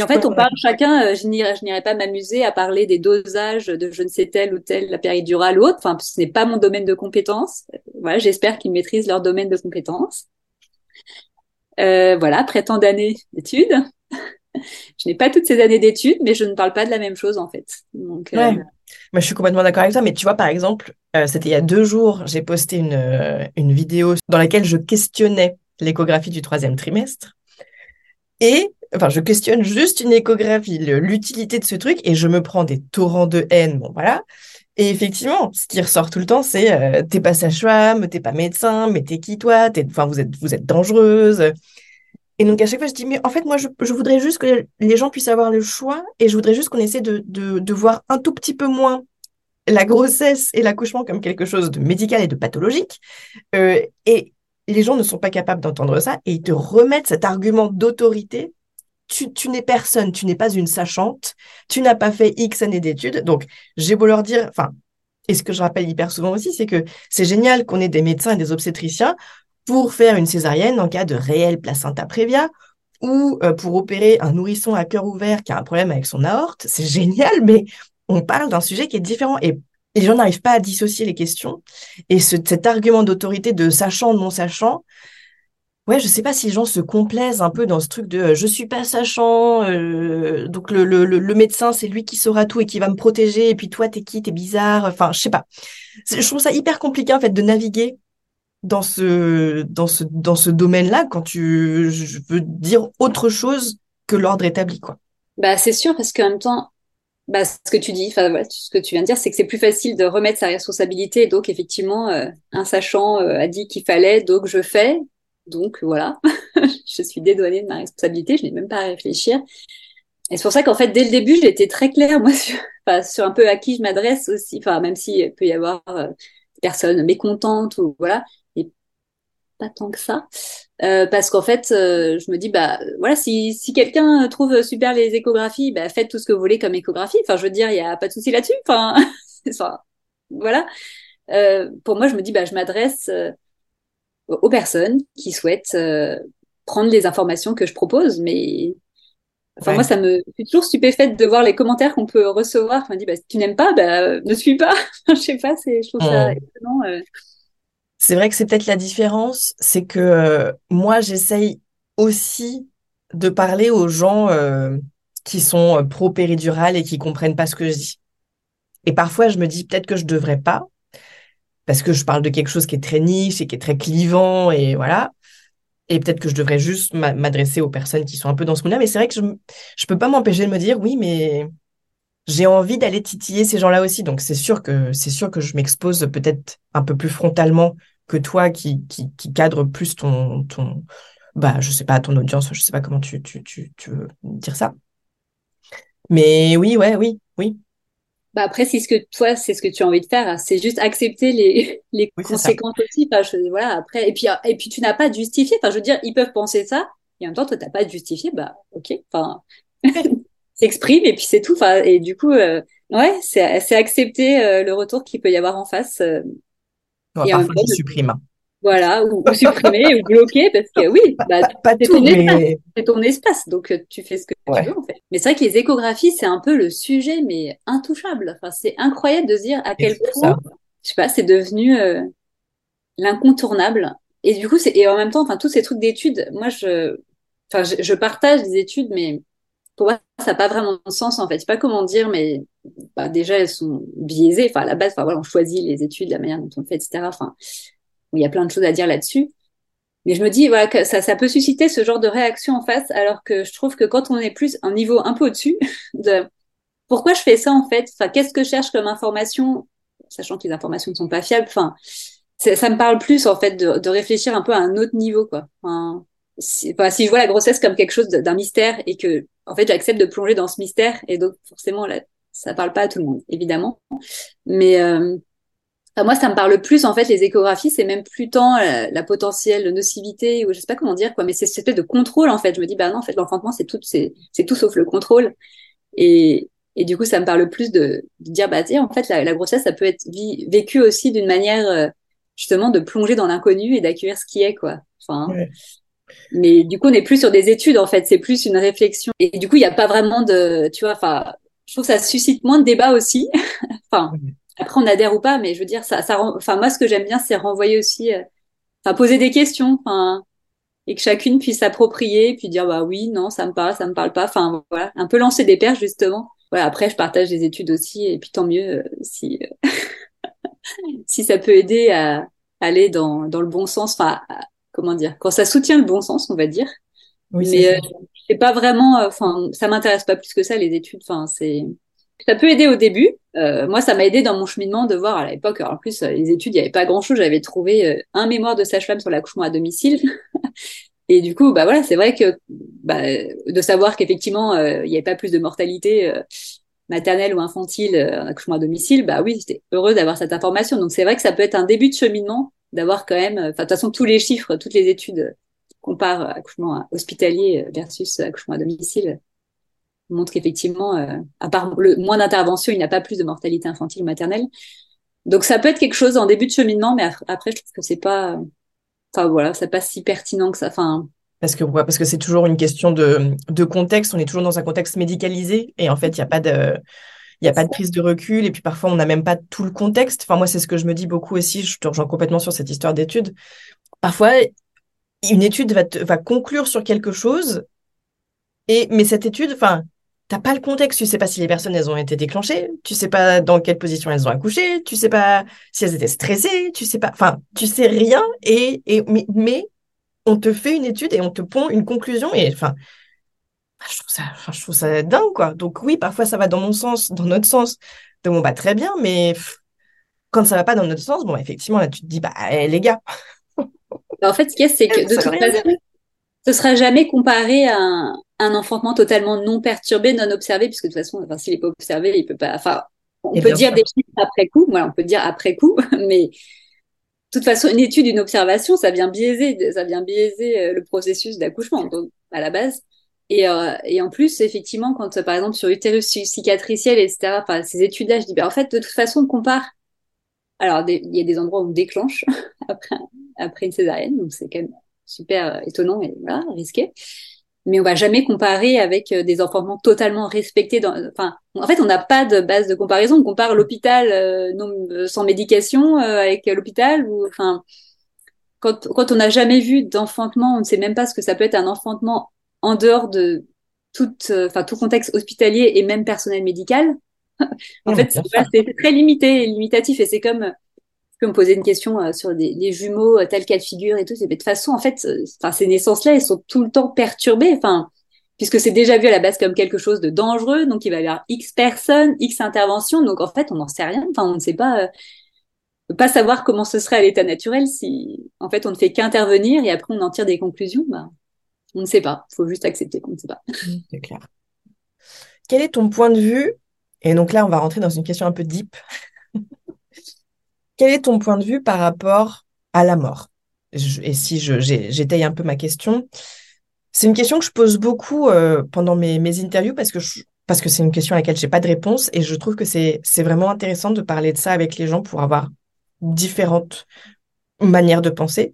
en fait, on parle chacun, euh, je n'irai pas m'amuser à parler des dosages de je ne sais telle ou telle la péridurale ou autre. Enfin, ce n'est pas mon domaine de compétence. Voilà, j'espère qu'ils maîtrisent leur domaine de compétence. Euh, voilà, après tant d'années d'études. je n'ai pas toutes ces années d'études, mais je ne parle pas de la même chose en fait. Donc, ouais. Mais je suis complètement d'accord avec toi. Mais tu vois, par exemple, c'était il y a deux jours, j'ai posté une, une vidéo dans laquelle je questionnais l'échographie du troisième trimestre. Et enfin, je questionne juste une échographie, l'utilité de ce truc, et je me prends des torrents de haine. Bon, voilà. Et effectivement, ce qui ressort tout le temps, c'est euh, t'es pas sage-femme, t'es pas médecin, mais t'es qui toi? Enfin, vous êtes, vous êtes dangereuse. Et donc à chaque fois, je dis mais en fait, moi, je, je voudrais juste que les gens puissent avoir le choix, et je voudrais juste qu'on essaie de, de, de voir un tout petit peu moins la grossesse et l'accouchement comme quelque chose de médical et de pathologique. Euh, et les gens ne sont pas capables d'entendre ça et ils te remettent cet argument d'autorité. Tu, n'es personne, tu n'es pas une sachante, tu n'as pas fait X années d'études. Donc, j'ai beau leur dire, enfin, et ce que je rappelle hyper souvent aussi, c'est que c'est génial qu'on ait des médecins et des obstétriciens pour faire une césarienne en cas de réel placenta prévia ou euh, pour opérer un nourrisson à cœur ouvert qui a un problème avec son aorte. C'est génial, mais on parle d'un sujet qui est différent. Et les gens n'arrivent pas à dissocier les questions. Et ce, cet argument d'autorité de sachant, non sachant, ouais, je sais pas si les gens se complaisent un peu dans ce truc de euh, je suis pas sachant, euh, donc le, le, le, médecin c'est lui qui saura tout et qui va me protéger, et puis toi t'es qui, t'es bizarre, enfin je sais pas. Je trouve ça hyper compliqué en fait de naviguer dans ce dans ce dans ce domaine-là quand tu je veux dire autre chose que l'ordre établi quoi. Bah c'est sûr parce qu'en même temps bah, ce que tu dis, enfin voilà, ce que tu viens de dire, c'est que c'est plus facile de remettre sa responsabilité. Donc effectivement, euh, un sachant euh, a dit qu'il fallait, donc je fais. Donc voilà, je suis dédouanée de ma responsabilité, je n'ai même pas à réfléchir. Et c'est pour ça qu'en fait, dès le début, été très claire, moi, sur, sur un peu à qui je m'adresse aussi. Enfin, même s'il peut y avoir euh, des personnes mécontentes ou voilà, pas tant que ça. Euh, parce qu'en fait, euh, je me dis, bah voilà, si, si quelqu'un trouve super les échographies, bah faites tout ce que vous voulez comme échographie. Enfin, je veux dire, il n'y a pas de souci là-dessus. Enfin, enfin, voilà. Euh, pour moi, je me dis, bah je m'adresse euh, aux personnes qui souhaitent euh, prendre les informations que je propose, mais Enfin, moi, ça me je suis toujours stupéfaite de voir les commentaires qu'on peut recevoir. Enfin, me dit, bah, si tu n'aimes pas, bah, ne suis pas. je sais pas, c'est, je trouve ça étonnant. C'est vrai que c'est peut-être la différence, c'est que euh, moi, j'essaye aussi de parler aux gens euh, qui sont euh, pro-péridurale et qui comprennent pas ce que je dis. Et parfois, je me dis peut-être que je devrais pas, parce que je parle de quelque chose qui est très niche et qui est très clivant, et voilà. Et peut-être que je devrais juste m'adresser aux personnes qui sont un peu dans ce monde-là. Mais c'est vrai que je je peux pas m'empêcher de me dire, oui, mais j'ai envie d'aller titiller ces gens-là aussi. Donc c'est sûr que c'est sûr que je m'expose peut-être un peu plus frontalement que toi qui, qui, qui cadre plus ton, ton bah je sais pas ton audience, je sais pas comment tu, tu, tu, tu veux dire ça. Mais oui, ouais, oui, oui. Bah après, c'est ce que toi, c'est ce que tu as envie de faire, c'est juste accepter les, les conséquences aussi. Enfin, je, voilà, après, et puis, et puis tu n'as pas de justifier. Enfin, je veux dire, ils peuvent penser ça, et en même temps, toi, t'as pas de justifier. Bah, ok. Enfin, s'exprime et puis c'est tout. Enfin, et du coup, euh, ouais, c'est, c'est accepter euh, le retour qu'il peut y avoir en face. Euh, et parfois, je supprime. Voilà, ou, ou supprimer ou bloquer parce que oui, bah, pas, c'est, tout, ton mais... c'est ton espace, donc tu fais ce que tu veux en fait. Mais c'est vrai que les échographies, c'est un peu le sujet, mais intouchable. Enfin, c'est incroyable de se dire à quel point, je sais pas, c'est devenu l'incontournable. Et du coup, c'est et en même temps, enfin, tous ces trucs d'études, moi, je, enfin, je, je partage des études, mais pour moi, ça n'a pas vraiment de sens en fait. Je sais pas comment dire, mais bah, déjà elles sont biaisées. Enfin, à la base, enfin voilà, on choisit les études, la manière dont on fait, etc. Enfin, il y a plein de choses à dire là-dessus. Mais je me dis voilà que ça, peut susciter ce genre de réaction en face, alors que je trouve que quand on est plus un niveau un peu au-dessus de pourquoi je fais ça en fait, enfin qu'est-ce que je cherche comme information, sachant que les informations ne sont pas fiables. Enfin, ça me parle plus en fait de, réfléchir un peu à un autre niveau quoi. Enfin, si je vois la grossesse comme quelque chose d'un mystère et que en fait, j'accepte de plonger dans ce mystère et donc forcément là, ça parle pas à tout le monde, évidemment. Mais euh, moi, ça me parle plus en fait les échographies, c'est même plus tant la, la, potentielle nocivité ou je sais pas comment dire quoi, mais c'est cette espèce de contrôle en fait. Je me dis bah non, en fait l'enfantement c'est tout, c'est tout sauf le contrôle. Et du coup, ça me parle plus de, de dire bah tiens, en fait la, grossesse ça peut être vécu aussi d'une manière euh, justement de plonger dans l'inconnu et d'accueillir ce qui est quoi. Enfin. Ouais. Mais du coup, on n'est plus sur des études, en fait. C'est plus une réflexion. Et du coup, il n'y a pas vraiment de, tu vois, enfin, je trouve que ça suscite moins de débats aussi. enfin, après, on adhère ou pas, mais je veux dire, ça, ça, enfin, moi, ce que j'aime bien, c'est renvoyer aussi, euh, enfin, poser des questions, enfin, et que chacune puisse s'approprier, puis dire bah oui, non, ça me parle, ça me parle pas. Enfin voilà, un peu lancer des perches justement. Voilà, après je partage des études aussi et puis tant mieux euh, si si ça peut aider à aller dans dans le bon sens. Enfin comment dire, quand ça soutient le bon sens, on va dire. Oui, Mais euh, c'est pas vraiment, euh, enfin ça m'intéresse pas plus que ça les études. Enfin c'est ça peut aider au début. Euh, moi, ça m'a aidé dans mon cheminement de voir à l'époque. En plus, euh, les études, il n'y avait pas grand-chose. J'avais trouvé euh, un mémoire de sage-femme sur l'accouchement à domicile. Et du coup, bah voilà, c'est vrai que bah, de savoir qu'effectivement, il n'y avait pas plus de mortalité maternelle ou infantile en accouchement à domicile, bah oui, j'étais heureuse d'avoir cette information. Donc c'est vrai que ça peut être un début de cheminement d'avoir quand même, enfin de toute façon, tous les chiffres, toutes les études comparent accouchement hospitalier versus accouchement à domicile montre qu'effectivement, euh, à part le moins d'intervention, il n'y a pas plus de mortalité infantile ou maternelle. Donc ça peut être quelque chose en début de cheminement, mais après, je trouve que c'est pas, enfin voilà, c'est pas si pertinent que ça. Enfin. Parce que parce que c'est toujours une question de, de contexte. On est toujours dans un contexte médicalisé et en fait, il n'y a pas de il y a pas de prise de recul et puis parfois on n'a même pas tout le contexte. Enfin moi c'est ce que je me dis beaucoup aussi. Je te rejoins complètement sur cette histoire d'étude. Parfois une étude va va conclure sur quelque chose et mais cette étude, enfin t'as pas le contexte, tu sais pas si les personnes elles ont été déclenchées, tu sais pas dans quelle position elles ont accouché, tu sais pas si elles étaient stressées, tu sais pas, enfin, tu sais rien et, et mais, on te fait une étude et on te pond une conclusion et enfin, je trouve ça, enfin, je trouve ça dingue quoi. Donc oui, parfois ça va dans mon sens, dans notre sens, de bon bah très bien, mais quand ça va pas dans notre sens, bon effectivement là tu te dis bah eh, les gars. En fait, ce qu'il y a, c'est que de toute façon, ce sera jamais comparé à un, un enfantement totalement non perturbé, non observé, puisque de toute façon, enfin, s'il n'est pas observé, il peut pas. Enfin, on peut dire des chiffres après coup. Voilà, on peut dire après coup, mais de toute façon, une étude, une observation, ça vient biaiser, ça vient biaiser euh, le processus d'accouchement, donc à la base. Et, euh, et en plus, effectivement, quand par exemple sur utérus cicatriciel, etc., enfin, ces études-là, je dis, ben, en fait, de toute façon, on compare. Alors, il y a des endroits où on déclenche après, après une césarienne, donc c'est quand même super euh, étonnant et voilà, risqué mais on va jamais comparer avec euh, des enfantements totalement respectés. Enfin, en fait, on n'a pas de base de comparaison. On compare l'hôpital euh, non, sans médication avec l'hôpital. Ou, enfin, quand, quand on n'a jamais vu d'enfantement, on ne sait même pas ce que ça peut être un enfantement en dehors de tout, enfin, tout contexte hospitalier et même personnel médical. en fait, c'est très limité, limitatif, et c'est comme peux me poser une question euh, sur des, les jumeaux, euh, tel cas de figure et tout. Mais de toute façon, en fait, euh, enfin, ces naissances-là, elles sont tout le temps perturbées. Enfin, puisque c'est déjà vu à la base comme quelque chose de dangereux, donc il va y avoir X personnes, X interventions, donc en fait, on n'en sait rien. Enfin, on ne sait pas, euh, pas savoir comment ce serait à l'état naturel si, en fait, on ne fait qu'intervenir et après on en tire des conclusions. Bah, on ne sait pas. Il faut juste accepter qu'on ne sait pas. C'est clair. Quel est ton point de vue Et donc là, on va rentrer dans une question un peu deep. Quel est ton point de vue par rapport à la mort? Et si j'étaye un peu ma question, c'est une question que je pose beaucoup euh, pendant mes, interviews parce que parce que c'est une question à laquelle j'ai pas de réponse et je trouve que c'est vraiment intéressant de parler de ça avec les gens pour avoir différentes manières de penser.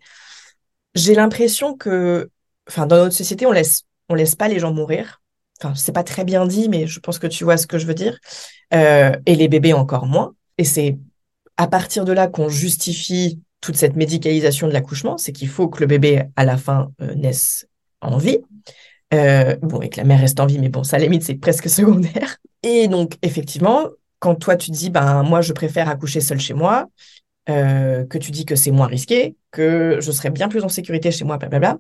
J'ai l'impression que, enfin, dans notre société, on laisse on laisse pas les gens mourir. Enfin, c'est pas très bien dit, mais je pense que tu vois ce que je veux dire. Euh, et les bébés encore moins. Et c'est à partir de là qu'on justifie toute cette médicalisation de l'accouchement, c'est qu'il faut que le bébé, à la fin, euh, naisse en vie. Euh, bon, et que la mère reste en vie, mais bon, ça, à la limite, c'est presque secondaire. Et donc, effectivement, quand toi, tu dis, ben, moi, je préfère accoucher seule chez moi, euh, que tu dis que c'est moins risqué, que je serais bien plus en sécurité chez moi, blablabla.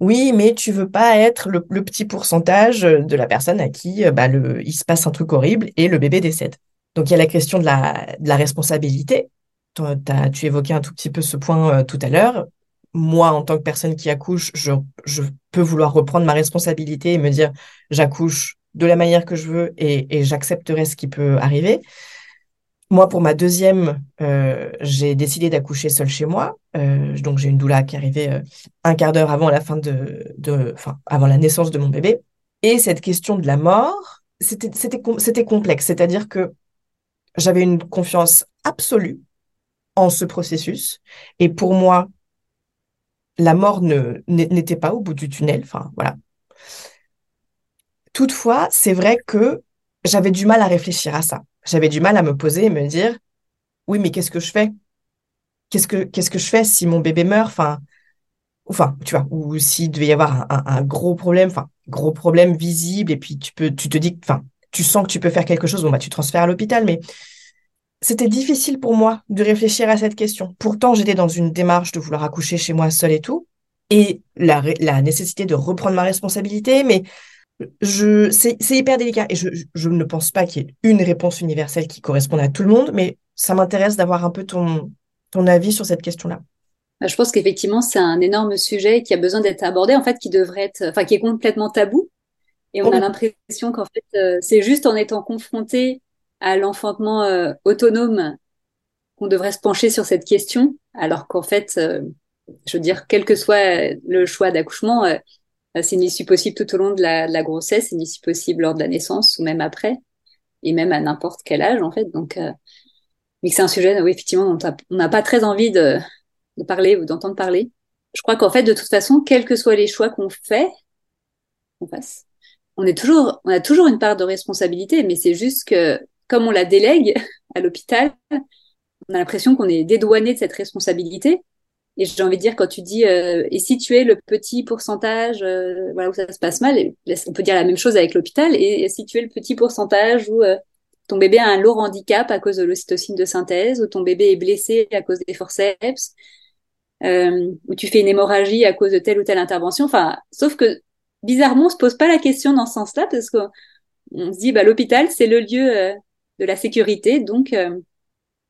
Oui, mais tu veux pas être le, petit pourcentage de la personne à qui bah, le, il se passe un truc horrible et le bébé décède. Donc, il y a la question de la, de la responsabilité. tu évoquais un tout petit peu ce point euh, tout à l'heure. Moi, en tant que personne qui accouche, je, je peux vouloir reprendre ma responsabilité et me dire, j'accouche de la manière que je veux et, et j'accepterai ce qui peut arriver. Moi, pour ma deuxième, euh, j'ai décidé d'accoucher seule chez moi. Euh, donc, j'ai une doula qui arrivait euh, un quart d'heure avant la fin la naissance de mon bébé. Et cette question de la mort, c'était, complexe. C'est-à-dire que j'avais une confiance absolue en ce processus. Et pour moi, la mort n'était pas au bout du tunnel. Voilà. Toutefois, c'est vrai que j'avais du mal à réfléchir à ça. J'avais du mal à me poser et me dire, oui, mais qu'est-ce que je fais? Qu'est-ce que qu'est-ce que je fais si mon bébé meurt? Enfin, enfin, tu vois, ou s'il devait y avoir un, gros problème, enfin, gros problème visible, et puis tu peux, tu te dis, enfin, tu sens que tu peux faire quelque chose, bon, bah, tu transfères à l'hôpital, mais c'était difficile pour moi de réfléchir à cette question. Pourtant, j'étais dans une démarche de vouloir accoucher chez moi seule et tout, et la, la nécessité de reprendre ma responsabilité, mais je, c'est, c'est hyper délicat, et je, je ne pense pas qu'il y ait une réponse universelle qui corresponde à tout le monde, mais ça m'intéresse d'avoir un peu ton, ton avis sur cette question-là. Bah, je pense qu'effectivement, c'est un énorme sujet qui a besoin d'être abordé, en fait, qui devrait être, enfin, qui est complètement tabou. Et on a l'impression qu'en fait, euh, c'est juste en étant confronté à l'enfantement euh, autonome qu'on devrait se pencher sur cette question, alors qu'en fait, euh, je veux dire, quel que soit le choix d'accouchement, c'est une issue possible tout au long de la, de la grossesse, c'est une issue possible lors de la naissance ou même après, et même à n'importe quel âge, en fait. Donc, mais c'est un sujet, oui, effectivement, dont on n'a pas très envie de, de parler ou d'entendre parler. Je crois qu'en fait, de toute façon, quels que soient les choix qu'on fait. On est toujours, on a toujours une part de responsabilité, mais c'est juste que comme on la délègue à l'hôpital, on a l'impression qu'on est dédouané de cette responsabilité. Et j'ai envie de dire, quand tu dis, euh, et si tu es le petit pourcentage, euh, voilà, où ça se passe mal, on peut dire la même chose avec l'hôpital, et, si tu es le petit pourcentage où euh, ton bébé a un lourd handicap à cause de l'ocytocine de synthèse, ou ton bébé est blessé à cause des forceps, euh, où tu fais une hémorragie à cause de telle ou telle intervention. Enfin, sauf que bizarrement, on se pose pas la question dans ce sens-là parce qu'on se dit, bah, l'hôpital, c'est le lieu euh, de la sécurité. Donc, euh,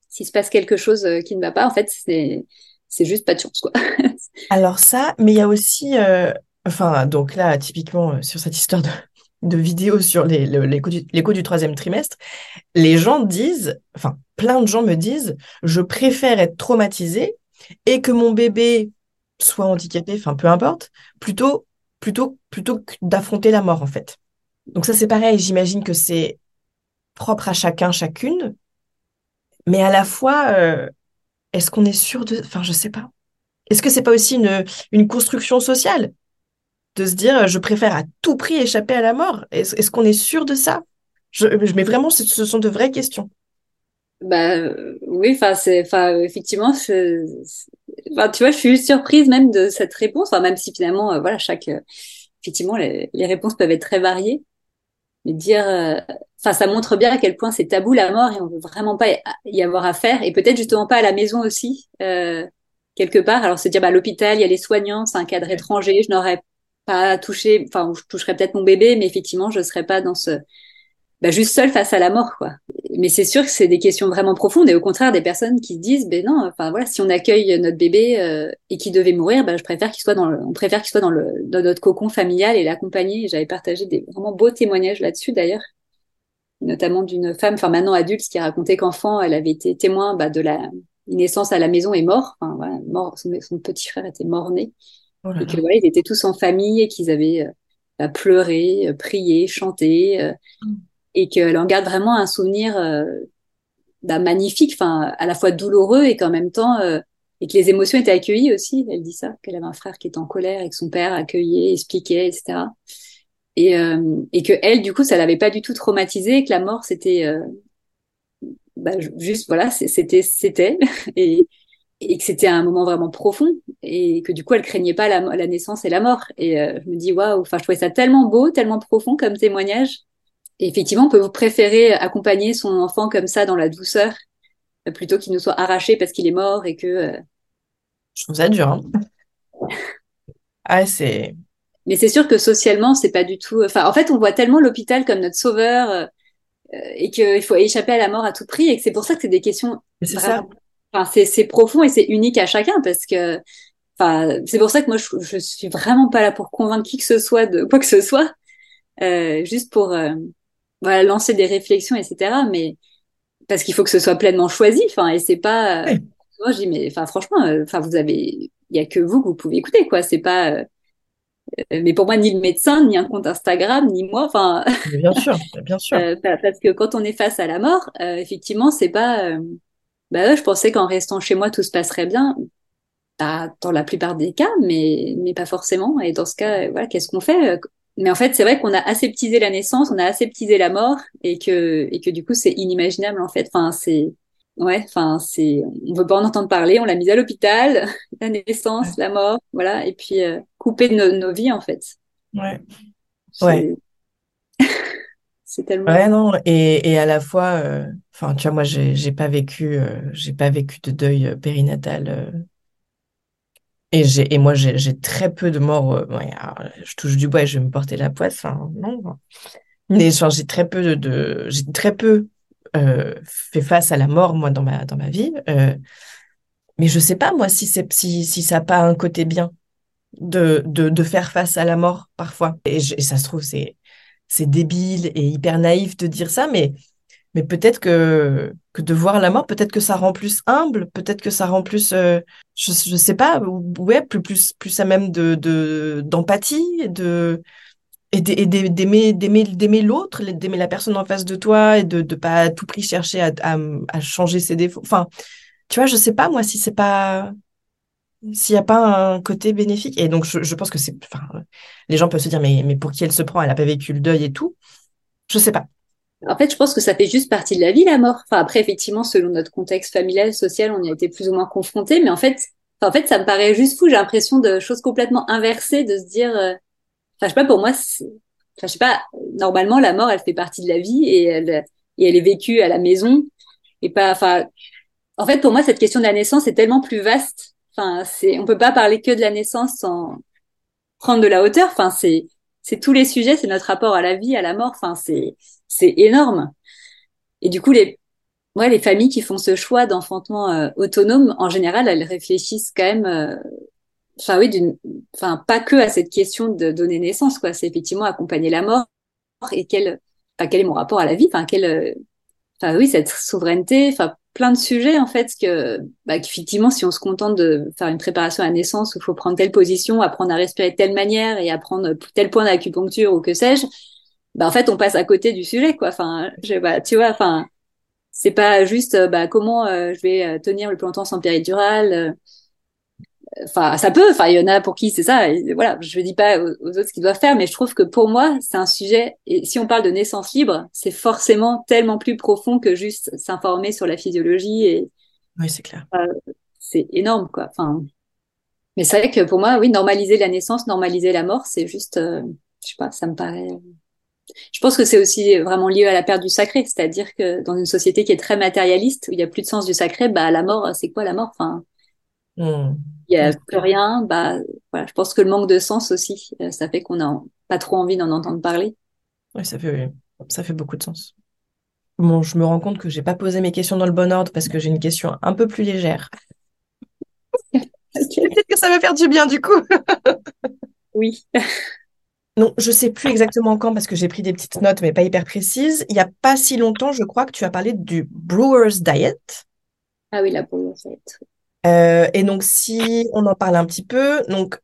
s'il se passe quelque chose qui ne va pas, en fait, c'est c'est juste pas de chance, quoi. Alors ça, mais il y a aussi, enfin, donc là, typiquement sur cette histoire de, vidéos sur l'écho du, troisième trimestre, les gens disent, enfin, plein de gens me disent, je préfère être traumatisé et que mon bébé soit handicapé, enfin peu importe, plutôt plutôt plutôt que d'affronter la mort en fait. Donc ça c'est pareil, j'imagine que c'est propre à chacun chacune, mais à la fois euh, est-ce qu'on est sûr de enfin je sais pas. Est-ce que c'est pas aussi une une construction sociale de se dire je préfère à tout prix échapper à la mort? Est-ce qu'on est sûr de ça? Je, je mets vraiment ce sont de vraies questions. Bah oui, enfin c'est, enfin effectivement, enfin tu vois, je suis surprise même de cette réponse. Enfin même si finalement, euh, voilà, chaque, euh, effectivement, les, les, réponses peuvent être très variées. Mais dire, euh, enfin ça montre bien à quel point c'est tabou la mort et on veut vraiment pas y avoir affaire. Et peut-être justement pas à la maison aussi, quelque part. Alors se dire, bah l'hôpital, il y a les soignants, c'est un cadre étranger, je n'aurais pas touché, enfin je toucherais peut-être mon bébé, mais effectivement, je serais pas dans ce bah, juste seul face à la mort, quoi. Mais c'est sûr que c'est des questions vraiment profondes et au contraire des personnes qui se disent, ben non, enfin voilà, si on accueille notre bébé euh, et qu'il devait mourir, ben je préfère qu'il soit dans le, on préfère qu'il soit dans le, dans notre cocon familial et l'accompagner. J'avais partagé des vraiment beaux témoignages là-dessus d'ailleurs, notamment d'une femme, enfin maintenant adulte, qui racontait qu'enfant, elle avait été témoin bah, de la naissance à la maison et mort, enfin voilà, mort, son, petit frère était mort-né. Oh et que voilà, ils étaient tous en famille et qu'ils avaient euh, bah, pleuré, euh, prié, chanté. Mm et qu'elle en garde vraiment un souvenir euh, bah, magnifique, enfin à la fois douloureux et qu'en même temps euh, et que les émotions étaient accueillies aussi. Elle dit ça, qu'elle avait un frère qui était en colère et que son père accueillait, expliquait, etc. Et, euh, et que elle, du coup, ça l'avait pas du tout traumatisée, que la mort c'était euh, bah, juste voilà, c'était c'était et et que c'était un moment vraiment profond et que du coup elle craignait pas la, la naissance et la mort et je me dis waouh enfin je trouvais ça tellement beau tellement profond comme témoignage effectivement, on peut vous préférer accompagner son enfant comme ça dans la douceur euh, plutôt qu'il nous soit arraché parce qu'il est mort et que. Euh, Je trouve ça dur. Hein. ah, c'est. Mais c'est sûr que socialement, c'est pas du tout. Enfin, en fait, on voit tellement l'hôpital comme notre sauveur euh, et qu'il faut échapper à la mort à tout prix et que c'est pour ça que c'est des questions. C'est ça. Enfin, c'est profond et c'est unique à chacun parce que. Enfin, c'est pour ça que moi, je, je suis vraiment pas là pour convaincre qui que ce soit de quoi que ce soit, euh, juste pour voilà, lancer des réflexions, etc. Mais parce qu'il faut que ce soit pleinement choisi. Enfin, et c'est pas. Euh, moi, je dis, mais enfin, franchement, euh, enfin, vous avez, il y a que vous que vous pouvez écouter, quoi. C'est pas. Euh, mais pour moi, ni le médecin, ni un compte Instagram, ni moi. Enfin. bien sûr, bien sûr. parce que quand on est face à la mort, effectivement, c'est pas. bah, je pensais qu'en restant chez moi, tout se passerait bien. Bah, dans la plupart des cas, mais mais pas forcément. Et dans ce cas, voilà, qu'est-ce qu'on fait mais en fait, c'est vrai qu'on a aseptisé la naissance, on a aseptisé la mort, et que, et que du coup, c'est inimaginable, en fait. Enfin, c'est, ouais, enfin, c'est, on veut pas en entendre parler, on l'a mise à l'hôpital, la naissance, la mort, voilà, et puis euh, couper nos, nos vies, en fait. Ouais. Ouais. C'est tellement. Ouais, non, et, et à la fois, euh, enfin, tu vois, moi, j'ai, j'ai pas vécu, euh, j'ai pas vécu de deuil euh, périnatal, euh, et j'ai, et moi, j'ai, j'ai très peu de morts, euh, ouais, alors, je touche du bois et je vais me porter la poisse, enfin, non, enfin. mais enfin, j'ai très peu de, de- j'ai très peu, euh, fait face à la mort, moi, dans ma, dans ma vie, euh, mais je sais pas, moi, si c'est, si, si ça a pas un côté bien de, de, de faire face à la mort, parfois, et, je- et ça se trouve, c'est, c'est débile et hyper naïf de dire ça, mais, mais peut-être que, que de voir la mort, peut-être que ça rend plus humble, peut-être que ça rend plus, euh, je, je sais pas, ou- ouais, plus, plus, plus à même de, de, d'empathie, de, et d'ai- et d'ai- d'aimer, d'aimer, d'aimer l'autre, d'aimer la personne en face de toi et de, de pas à tout prix chercher à, à, à changer ses défauts. Enfin, tu vois, je sais pas, moi, si c'est pas, s'il n'y a pas un côté bénéfique. Et donc, je, je pense que c'est, enfin, les gens peuvent se dire, mais, mais pour qui elle se prend? Elle n'a pas vécu le deuil et tout. Je sais pas. En fait, je pense que ça fait juste partie de la vie, la mort. Enfin, après, effectivement, selon notre contexte familial, social, on y a été plus ou moins confrontés, mais en fait, en fait, ça me paraît juste fou. J'ai l'impression de choses complètement inversées, de se dire, euh, enfin, je sais pas, pour moi, enfin, je sais pas, normalement, la mort, elle fait partie de la vie et elle, et elle est vécue à la maison et pas, enfin, en fait, pour moi, cette question de la naissance est tellement plus vaste. Enfin, c'est, on peut pas parler que de la naissance sans prendre de la hauteur. Enfin, c'est, c'est tous les sujets, c'est notre rapport à la vie, à la mort. Enfin, c'est, c'est énorme. Et du coup, les, ouais, les familles qui font ce choix d'enfantement euh, autonome, en général, elles réfléchissent quand même, euh, oui, d'une, enfin pas que à cette question de donner naissance, quoi. C'est effectivement accompagner la mort et quel, enfin quel est mon rapport à la vie, enfin quel, euh, enfin oui, cette souveraineté, enfin plein de sujets en fait que, bah, qu'effectivement, si on se contente de faire une préparation à naissance où il faut prendre telle position, apprendre à respirer de telle manière et apprendre tel point d'acupuncture ou que sais-je, bah en fait on passe à côté du sujet, quoi. Enfin, je, bah, tu vois, enfin c'est pas juste euh, bah, comment euh, je vais euh, tenir le longtemps sans péridurale. Enfin, ça peut. Enfin, il y en a pour qui c'est ça. Et voilà, je dis pas aux, aux autres ce qu'ils doivent faire, mais je trouve que pour moi, c'est un sujet. Et si on parle de naissance libre, c'est forcément tellement plus profond que juste s'informer sur la physiologie. Et Oui, c'est clair. euh, c'est énorme, quoi. Enfin, mais c'est vrai que pour moi, oui, normaliser la naissance, normaliser la mort, c'est juste, euh, je sais pas, ça me paraît. Je pense que c'est aussi vraiment lié à la perte du sacré, c'est-à-dire que dans une société qui est très matérialiste, où il y a plus de sens du sacré, bah la mort, c'est quoi la mort? Enfin, Hmm. il y a plus rien. Bah voilà, je pense que le manque de sens aussi, euh, ça fait qu'on a pas trop envie d'en entendre parler. Oui, ça fait, ça fait beaucoup de sens. Bon, je me rends compte que j'ai pas posé mes questions dans le bon ordre parce que j'ai une question un peu plus légère. Peut-être que ça va faire du bien du coup. Oui. Non, je sais plus exactement quand parce que j'ai pris des petites notes mais pas hyper précises. Il y a pas si longtemps, je crois que tu as parlé du Brewer's Diet. Ah oui, la va être. Euh, et donc, si on en parle un petit peu, donc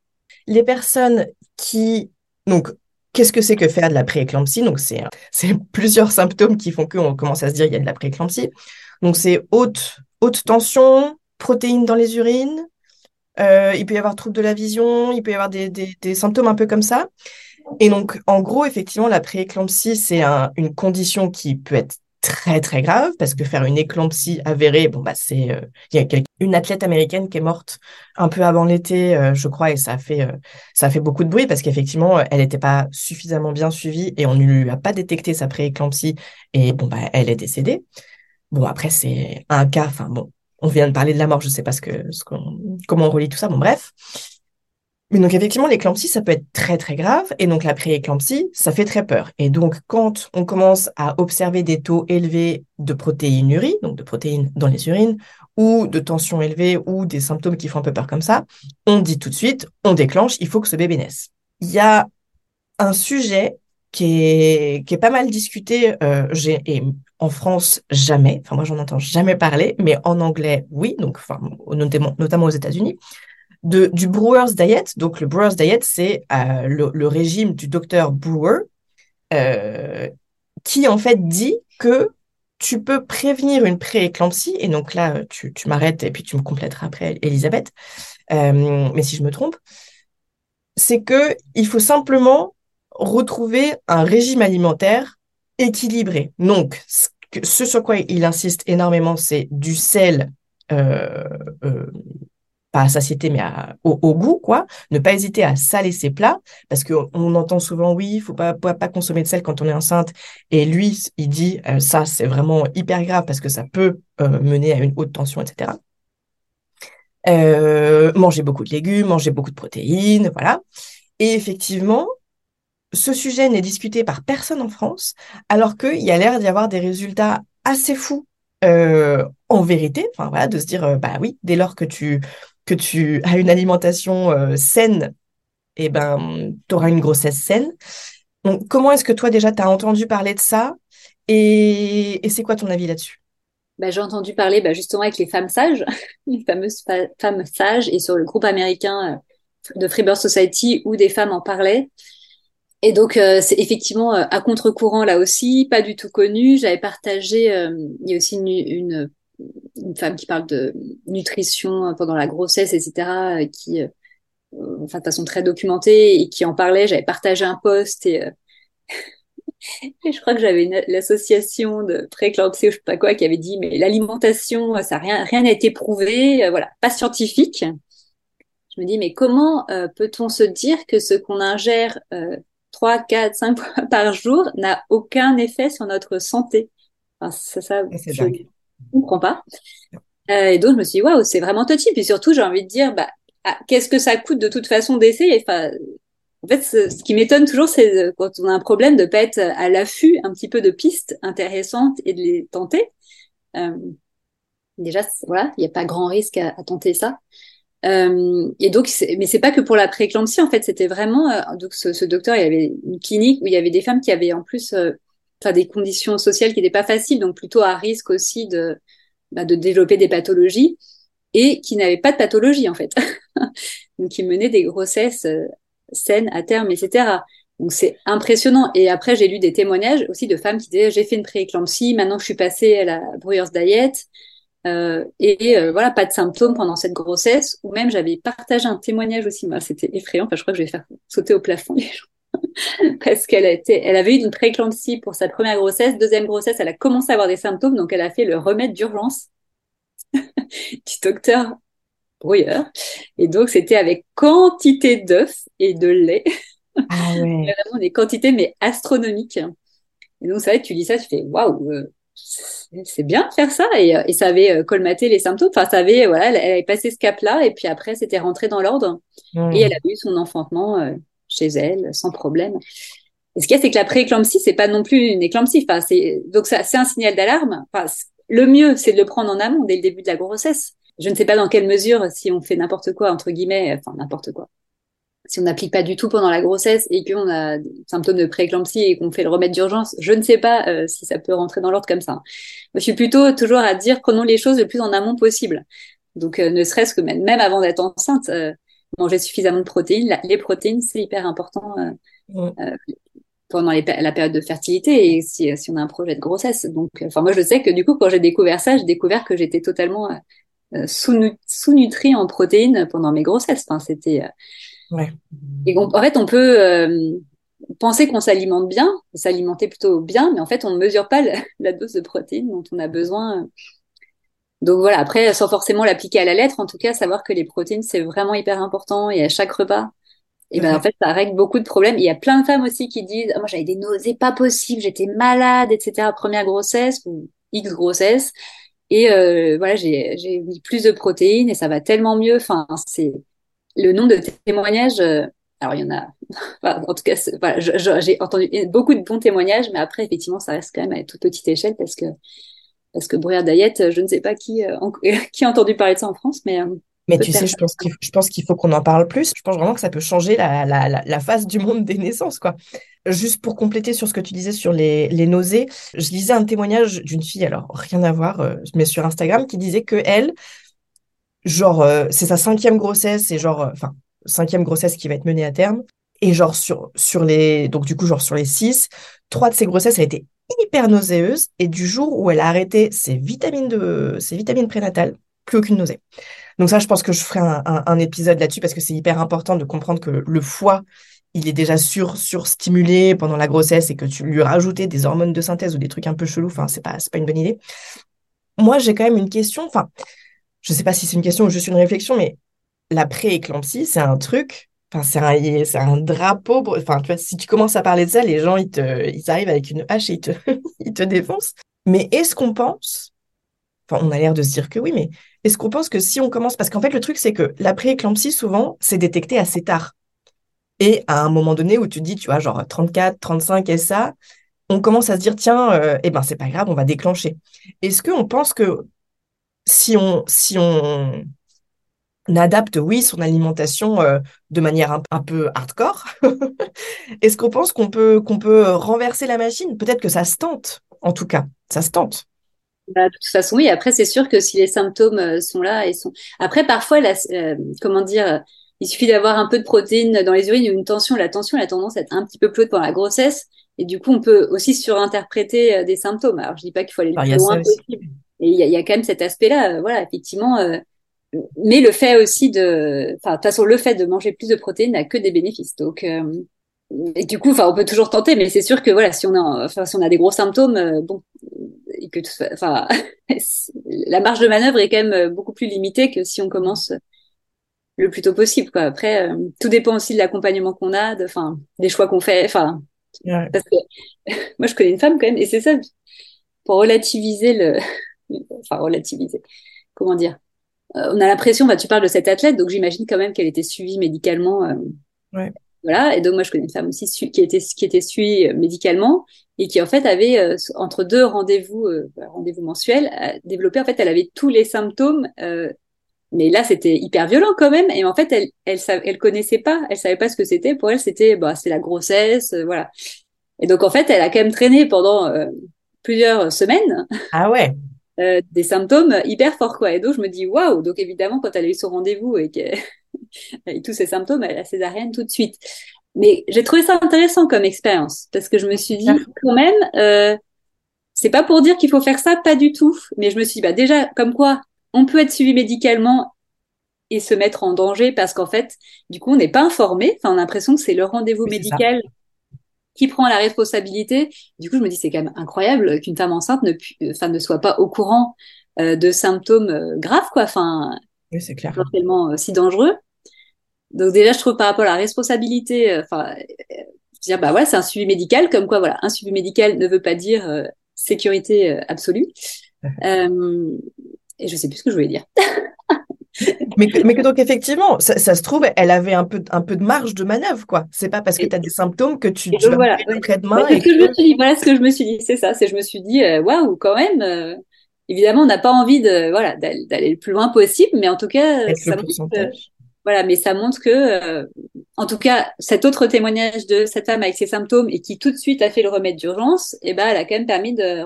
les personnes qui, donc, qu'est-ce que c'est que faire de la prééclampsie? Donc, c'est c'est plusieurs symptômes qui font qu'on commence à se dire il y a de la prééclampsie. Donc, c'est haute haute tension, protéines dans les urines. euh, il peut y avoir trouble de la vision, il peut y avoir des, des, des symptômes un peu comme ça. Et donc, en gros, effectivement, la prééclampsie, c'est un- une condition qui peut être très, très grave parce que faire une éclampsie avérée, bon, bah, c'est, euh, il y a une athlète américaine qui est morte un peu avant l'été, euh, je crois, et ça a fait, euh, ça a fait beaucoup de bruit parce qu'effectivement, euh, elle n'était pas suffisamment bien suivie et on ne lui a pas détecté sa prééclampsie et bon, bah, elle est décédée. Bon, après, c'est un cas, enfin, bon, on vient de parler de la mort, je sais pas ce que, ce qu'on, comment on relie tout ça, bon, bref. Mais donc, effectivement, l'éclampsie, ça peut être très, très grave. Et donc, la prééclampsie, ça fait très peur. Et donc, quand on commence à observer des taux élevés de protéinurie, donc de protéines dans les urines, ou de tension élevée, ou des symptômes qui font un peu peur comme ça, on dit tout de suite, on déclenche, il faut que ce bébé naisse. Il y a un sujet qui est, pas mal discuté, euh, en France, jamais. Enfin, moi, j'en entends jamais parler, mais en anglais, oui. Donc, notamment aux États-Unis du Brewer's Diet. Donc, le Brewer's Diet, c'est euh, le, régime du docteur Brewer, euh, qui en fait dit que tu peux prévenir une prééclampsie. Et donc là, tu, tu m'arrêtes et puis tu me compléteras après, Elisabeth. Euh, mais si je me trompe, c'est que il faut simplement retrouver un régime alimentaire équilibré. Donc, ce sur quoi il insiste énormément, c'est du sel, pas à satiété, mais au, goût, quoi. Ne pas hésiter à saler ses plats, parce qu'on on entend souvent, oui, il faut pas, pas, pas consommer de sel quand on est enceinte. Et lui, il dit, euh, ça, c'est vraiment hyper grave parce que ça peut euh, mener à une haute tension, etc. Euh, manger beaucoup de légumes, manger beaucoup de protéines, voilà. Et effectivement, ce sujet n'est discuté par personne en France, alors qu'il y a l'air d'y avoir des résultats assez fous en vérité. Enfin voilà, de se dire, bah oui, dès lors que tu que tu as une alimentation euh, saine, eh ben, tu auras une grossesse saine. Donc, comment est-ce que toi déjà tu as entendu parler de ça et, et c'est quoi ton avis là-dessus? Bah, j'ai entendu parler bah, justement avec les femmes sages, les fameuses fa- femmes sages, et sur le groupe américain euh, de Freebirth Society où des femmes en parlaient. Et donc, euh, c'est effectivement à contre-courant là aussi, pas du tout connu. J'avais partagé, il y a aussi une, une femme qui parle de nutrition pendant la grossesse, etc., euh, qui, euh, enfin, de façon très documentée et qui en parlait. J'avais partagé un post et, euh, et je crois que j'avais l'association de prééclampsie ou je sais pas quoi qui avait dit, mais l'alimentation, ça rien, rien n'a été prouvé, euh, voilà, pas scientifique. Je me dis, mais comment euh, peut-on se dire que ce qu'on ingère euh, 3, 4, 5 fois par jour n'a aucun effet sur notre santé? Enfin, c'est ça, C'est dingue. comprends pas. Euh, et donc, je me suis dit, waouh, c'est vraiment touchy. Puis surtout, j'ai envie de dire, bah, ah, qu'est-ce que ça coûte de toute façon d'essayer? Enfin, en fait, ce, qui m'étonne toujours, c'est euh, quand on a un problème de pas être à l'affût un petit peu de pistes intéressantes et de les tenter. Euh, déjà, voilà, il n'y a pas grand risque à, tenter ça. Euh, et donc, mais c'est pas que pour la prééclampsie, en fait, c'était vraiment, euh, donc ce, docteur, il y avait une clinique où il y avait des femmes qui avaient en plus, des conditions sociales qui n'étaient pas faciles, donc plutôt à risque aussi de, bah, de développer des pathologies et qui n'avaient pas de pathologie, en fait. donc, qui menaient des grossesses euh, saines à terme, etc. Donc, c'est impressionnant. Et après, j'ai lu des témoignages aussi de femmes qui disaient, j'ai fait une prééclampsie, maintenant je suis passée à la Brewers Diet. Euh, et euh, voilà, pas de symptômes pendant cette grossesse, ou même j'avais partagé un témoignage aussi, moi c'était effrayant, enfin je crois que je vais faire sauter au plafond les gens, parce qu'elle a elle avait eu une prééclampsie pour sa première grossesse, deuxième grossesse, elle a commencé à avoir des symptômes, donc elle a fait le remède d'urgence du docteur Brouilleur, et donc c'était avec quantité d'œufs et de lait, Ah ouais. vraiment des quantités mais astronomiques. Et donc c'est vrai que tu lis ça, tu fais waouh, euh, c'est bien de faire ça et, euh, et ça avait euh, colmaté les symptômes. Enfin, ça avait voilà, elle, avait passé ce cap-là et puis après c'était rentré dans l'ordre et elle avait eu son enfantement euh, chez elle sans problème. Et ce qu'il y a, c'est que la prééclampsie, c'est pas non plus une éclampsie. Enfin, c'est donc ça, c'est un signal d'alarme. Enfin, le mieux, c'est de le prendre en amont dès le début de la grossesse. Je ne sais pas dans quelle mesure, si on fait n'importe quoi entre guillemets, enfin n'importe quoi, si on n'applique pas du tout pendant la grossesse et qu'on a des symptômes de prééclampsie et qu'on fait le remède d'urgence, je ne sais pas euh, si ça peut rentrer dans l'ordre comme ça. Moi, je suis plutôt toujours à dire prenons les choses le plus en amont possible. Donc, euh, ne serait-ce que même, même avant d'être enceinte, euh, manger suffisamment de protéines. La- les protéines, c'est hyper important euh, euh, pendant les la période de fertilité et si, si on a un projet de grossesse. Donc, euh, enfin, moi, je sais que du coup, quand j'ai découvert ça, j'ai découvert que j'étais totalement euh, euh, sous-nu- sous-nutrie en protéines pendant mes grossesses. Enfin, c'était euh, Ouais. et on- en fait, on peut euh, penser qu'on s'alimente bien, s'alimenter plutôt bien, mais en fait, on ne mesure pas la, la dose de protéines dont on a besoin. Donc voilà, après, sans forcément l'appliquer à la lettre, en tout cas, savoir que les protéines, c'est vraiment hyper important et à chaque repas. Et ben, en fait, ça règle beaucoup de problèmes. Il y a plein de femmes aussi qui disent, Ah, moi, j'avais des nausées pas possibles, j'étais malade, etc. Première grossesse ou X grossesse. Et euh, voilà, j'ai j'ai mis plus de protéines et ça va tellement mieux. Enfin, c'est le nombre de témoignages. euh, alors, il y en a. enfin, en tout cas, j'ai entendu beaucoup de bons témoignages, mais après, effectivement, ça reste quand même à toute petite échelle parce que parce que Bruyère Diet, je ne sais pas qui euh, en- qui a entendu parler de ça en France, mais euh, Mais tu sais, je pense qu'il je pense qu'il faut qu'on en parle plus. Je pense vraiment que ça peut changer la, la, la, la face du monde des naissances, quoi. Juste pour compléter sur ce que tu disais sur les, les nausées, je lisais un témoignage d'une fille, alors rien à voir, euh, mais sur Instagram, qui disait que elle, genre, euh, c'est sa cinquième grossesse, et genre, euh, enfin, cinquième grossesse qui va être menée à terme. Et genre, sur, sur les, donc du coup, genre, sur les six, trois de ses grossesses, elle était hyper nauséeuse. Et du jour où elle a arrêté ses vitamines de, ses vitamines prénatales, plus aucune nausée. Donc ça, je pense que je ferai un, épisode là-dessus parce que c'est hyper important de comprendre que le foie il est déjà sur, surstimulé pendant la grossesse et que tu lui rajoutais des hormones de synthèse ou des trucs un peu chelous, enfin, c'est pas, c'est pas une bonne idée. Moi, j'ai quand même une question, enfin, je sais pas si c'est une question ou juste une réflexion, mais la pré-éclampsie, c'est un truc, enfin, c'est un, c'est un drapeau, enfin, tu vois, si tu commences à parler de ça, les gens, ils te, ils arrivent avec une hache et ils te, ils te défoncent. Mais est-ce qu'on pense, enfin, on a l'air de se dire que oui, mais est-ce qu'on pense que si on commence, parce qu'en fait, le truc, c'est que la pré-éclampsie, souvent, c'est détecté assez tard. Et à un moment donné où tu dis, tu vois, genre 34, 35 et ça, on commence à se dire, tiens, euh, eh ben, c'est pas grave, on va déclencher. Est-ce qu'on pense que si on, si on adapte, oui, son alimentation euh, de manière un, un peu hardcore, est-ce qu'on pense qu'on peut, qu'on peut renverser la machine? Peut-être que ça se tente, en tout cas, ça se tente. Bah, de toute façon, oui. Après, c'est sûr que si les symptômes euh, sont là et sont. Après, parfois, la, euh, comment dire, euh, il suffit d'avoir un peu de protéines dans les urines ou une tension. La tension, elle a tendance à être un petit peu plus haute pendant la grossesse. Et du coup, on peut aussi surinterpréter euh, des symptômes. Alors, je dis pas qu'il faut aller le plus loin possible. Et il y a, il y a quand même cet aspect-là. euh, voilà, effectivement. euh, mais le fait aussi de, enfin, de toute façon, le fait de manger plus de protéines n'a que des bénéfices. Donc, euh, et du coup, enfin, on peut toujours tenter, mais c'est sûr que voilà, si on a, enfin, si on a des gros symptômes, euh, bon, et que, enfin, la marge de manœuvre est quand même euh, beaucoup plus limitée que si on commence le plus tôt possible, quoi. Après, euh, tout dépend aussi de l'accompagnement qu'on a, de, enfin, des choix qu'on fait, enfin, Ouais. parce que moi, je connais une femme quand même, et c'est ça, pour relativiser le, enfin, relativiser, comment dire. Euh, on a l'impression, bah, tu parles de cette athlète, donc j'imagine quand même qu'elle était suivie médicalement. euh, Ouais. voilà. Et donc, moi, je connais une femme aussi qui était, qui était suivie euh, médicalement et qui, en fait, avait, euh, entre deux rendez-vous, euh, bah, rendez-vous mensuels, développé, en fait, elle avait tous les symptômes, euh, mais là, c'était hyper violent quand même. Et en fait, elle, elle, sa- elle connaissait pas, elle savait pas ce que c'était. Pour elle, c'était, bah, c'est la grossesse, euh, voilà. Et donc, en fait, elle a quand même traîné pendant euh, plusieurs semaines Ah ouais. Euh, des symptômes hyper forts, quoi. Et donc, je me dis, waouh! Donc, évidemment, quand elle a eu son rendez-vous et avec tous ces symptômes, elle a césarienne tout de suite. Mais j'ai trouvé ça intéressant comme expérience parce que je me suis dit, quand même, euh, c'est pas pour dire qu'il faut faire ça, pas du tout. Mais je me suis dit, bah, déjà, comme quoi, on peut être suivi médicalement et se mettre en danger parce qu'en fait, du coup, on n'est pas informé. Enfin, on a l'impression que c'est le rendez-vous Oui, médical qui prend la responsabilité. Du coup, je me dis, c'est quand même incroyable qu'une femme enceinte ne, enfin, ne soit pas au courant euh, de symptômes euh, graves, quoi. Enfin, Oui, c'est clair. potentiellement euh, si dangereux. Donc déjà, je trouve par rapport à la responsabilité, euh, enfin, euh, dire bah voilà, c'est un suivi médical, comme quoi voilà, un suivi médical ne veut pas dire euh, sécurité euh, absolue. Euh, et je sais plus ce que je voulais dire. Mais que, mais que donc effectivement, ça, ça se trouve, elle avait un peu, un peu de marge de manœuvre, quoi. C'est pas parce que Et- tu as des symptômes que tu, et tu vas voilà, ouais. après-demain Bah, c'est et ce que je me suis dit. Voilà ce que je me suis dit, c'est ça. C'est je me suis dit euh, waouh, quand même. euh, évidemment, on n'a pas envie de voilà d'aller le plus loin possible, mais en tout cas, ça montre. Voilà, mais ça montre que, euh, en tout cas, cet autre témoignage de cette femme avec ses symptômes et qui tout de suite a fait le remède d'urgence, eh ben, elle a quand même permis de,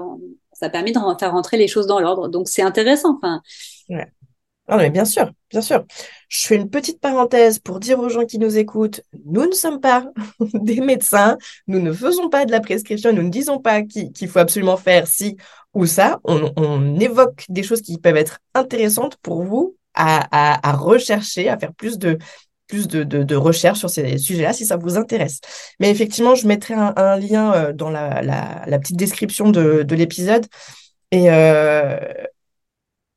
ça a permis de faire rentrer les choses dans l'ordre. Donc c'est intéressant. Enfin, Ah, mais bien sûr, bien sûr. Je fais une petite parenthèse pour dire aux gens qui nous écoutent, nous ne sommes pas des médecins, nous ne faisons pas de la prescription, nous ne disons pas qu'il faut absolument faire ci ou ça. On, évoque des choses qui peuvent être intéressantes pour vous à, à, rechercher, à faire plus de, recherches sur ces sujets-là si ça vous intéresse. Mais effectivement, je mettrai un, lien euh, dans la, petite description de, de l'épisode. Et euh,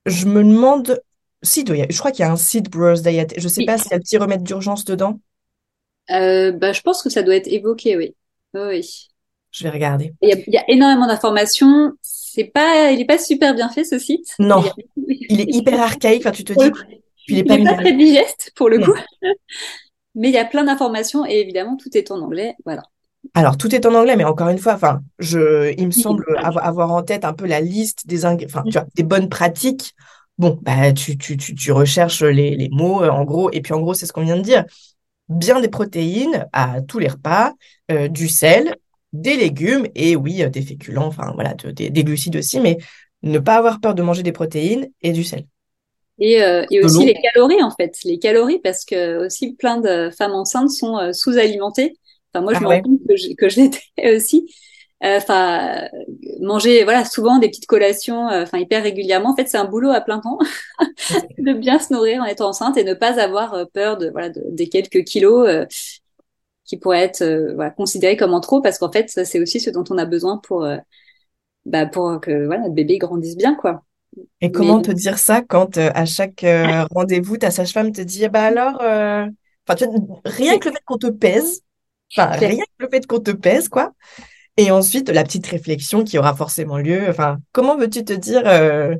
je me demande si, je crois qu'il y a un site Brewers Diet. Je sais Oui. pas s'il y a le petit remède d'urgence dedans. euh, bah, je pense que ça doit être évoqué, oui. Oui, oui. Je vais regarder. Il y a, il y a énormément d'informations. C'est pas, il est pas super bien fait ce site. Non. Il y a- Il est hyper archaïque. Enfin, tu te dis, il est il pas est pas mis- très digeste pour le Non. coup. Mais il y a plein d'informations et évidemment tout est en anglais. Voilà. Alors, tout est en anglais, mais encore une fois, enfin, je, il me semble avoir, en tête un peu la liste des, enfin, tu vois, des bonnes pratiques. Bon, bah, tu, tu, tu, tu recherches les, les mots, euh, en gros, et puis en gros, c'est ce qu'on vient de dire. Bien des protéines à tous les repas, euh, du sel, des légumes, et oui, euh, des féculents, enfin, voilà, de- des, des glucides aussi, mais ne pas avoir peur de manger des protéines et du sel. Et, euh, aussi les calories, en fait. Les calories, parce que aussi plein de femmes enceintes sont euh, sous-alimentées. Enfin, moi, je Ah me ouais. rends compte que je, que je l'étais aussi. Euh, Enfin, manger, voilà, souvent des petites collations, euh, enfin, hyper régulièrement. En fait, c'est un boulot à plein temps de bien se nourrir en étant enceinte et ne pas avoir euh, peur de, voilà, de- des quelques kilos. qui pourraient être voilà, considérés comme en trop parce qu'en fait, c'est aussi ce dont on a besoin pour, bah, pour que voilà, notre bébé grandisse bien, quoi. Et comment Mais- te dire ça quand euh, à chaque euh, rendez-vous, ta sage-femme te dit, bah alors, euh, enfin, tu vois, rien que le fait qu'on te pèse, enfin, rien que le fait qu'on te pèse, quoi. Et ensuite, la petite réflexion qui aura forcément lieu. Enfin, comment veux-tu te dire, euh,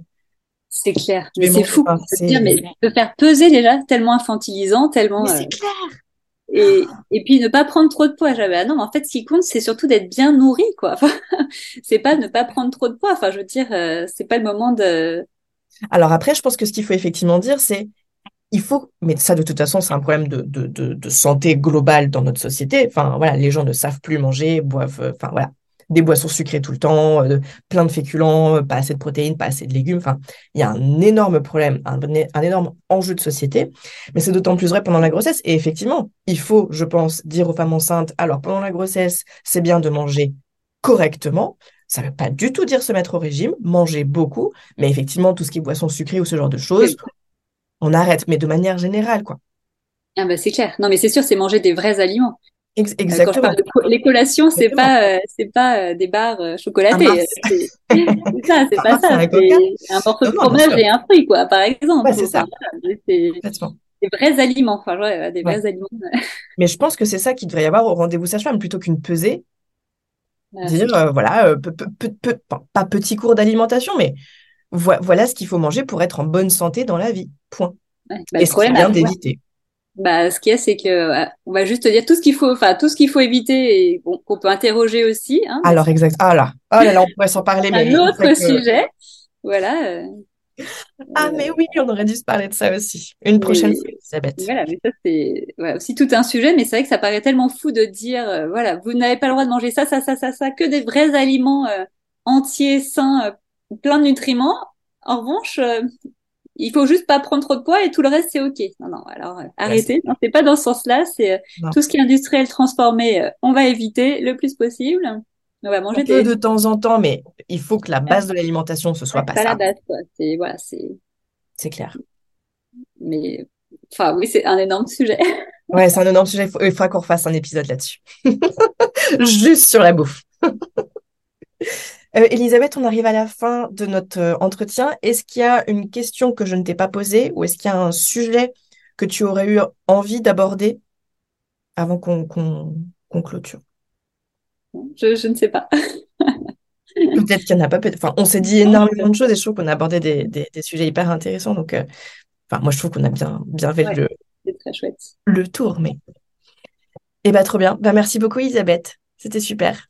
C'est clair, mais c'est fou. pas, de dire, mais de faire peser déjà tellement infantilisant, tellement. mais euh, c'est clair. et, et puis ne pas prendre trop de poids. J'avais, ah non, mais en fait, ce qui compte, c'est surtout d'être bien nourri, quoi. Enfin, c'est pas ne pas prendre trop de poids. Enfin, je veux dire, euh, c'est pas le moment de. Alors après, je pense que ce qu'il faut effectivement dire, c'est il faut, mais ça de toute façon, c'est un problème de, santé globale dans notre société. Enfin, voilà, les gens ne savent plus manger, boivent, euh, enfin voilà, des boissons sucrées tout le temps, euh, plein de féculents, euh, pas assez de protéines, pas assez de légumes. Enfin, il y a un énorme problème, un, un énorme enjeu de société. Mais c'est d'autant plus vrai pendant la grossesse. Et effectivement, il faut, je pense, dire aux femmes enceintes, alors pendant la grossesse, c'est bien de manger correctement. Ça ne veut pas du tout dire se mettre au régime, manger beaucoup, mais effectivement, tout ce qui est boissons sucrées ou ce genre de choses, on arrête, mais de manière générale, quoi. Ah bah c'est clair. Non, mais c'est sûr, c'est manger des vrais aliments. Ex- Euh, Quand je exactement. parle de co- les collations, c'est pas, euh, c'est pas euh, des barres euh, chocolatés. Un Mars. C'est ça, c'est pas ça. un Coca. C'est un morceau de fromage et un fruit, quoi, par exemple. Ouais, c'est ça. C'est des vrais aliments. Enfin, ouais, des Ouais. vrais aliments. Mais je pense que c'est ça qu'il devrait y avoir au rendez-vous sage-femme, plutôt qu'une pesée, Voilà, dire, euh, euh, pas petit cours d'alimentation, mais voi- voilà ce qu'il faut manger pour être en bonne santé dans la vie. Point. Ouais. Bah, Et le problème, bien d'éviter. Bah, ce qu'il y a, c'est que euh, on va juste te dire tout ce qu'il faut, enfin tout ce qu'il faut éviter et qu'on peut interroger aussi. Hein, Alors, exact. Ah là, oh là là, on pourrait s'en parler, mais un autre que- sujet. Voilà. euh, Ah, mais oui, on aurait dû se parler de ça aussi. Une prochaine Mais- fois, Elisabeth. Voilà, mais ça c'est aussi tout un sujet, mais c'est vrai que ça paraît tellement fou de dire, euh, voilà, vous n'avez pas le droit de manger ça, ça, ça, ça, ça, que des vrais aliments entiers, sains, plein de nutriments. En revanche, euh, il faut juste pas prendre trop de poids et tout le reste c'est ok. Non, non, alors euh, arrêtez. Non, c'est pas dans ce sens-là. C'est euh, tout ce qui est industriel transformé, euh, on va éviter le plus possible. On va manger des de temps en temps, mais il faut que la base de l'alimentation, ce soit pas pas la base, quoi. C'est voilà, c'est C'est clair. mais enfin oui, c'est un énorme sujet. Ouais, c'est un énorme sujet. Il faut- il faudra qu'on refasse un épisode là-dessus. Juste sur la bouffe. Euh, Elisabeth, on arrive à la fin de notre euh, entretien. Est-ce qu'il y a une question que je ne t'ai pas posée ou est-ce qu'il y a un sujet que tu aurais eu envie d'aborder avant qu'on clôture? Je, je ne sais pas. Peut-être qu'il n'y en a pas. Enfin, on s'est dit énormément de choses et je trouve qu'on a abordé des, des, des sujets hyper intéressants. Donc, euh, enfin, moi, je trouve qu'on a bien, bien fait Ouais. le, C'est très chouette. le tour. Mais... Eh ben, trop bien. Ben, merci beaucoup, Elisabeth. C'était super.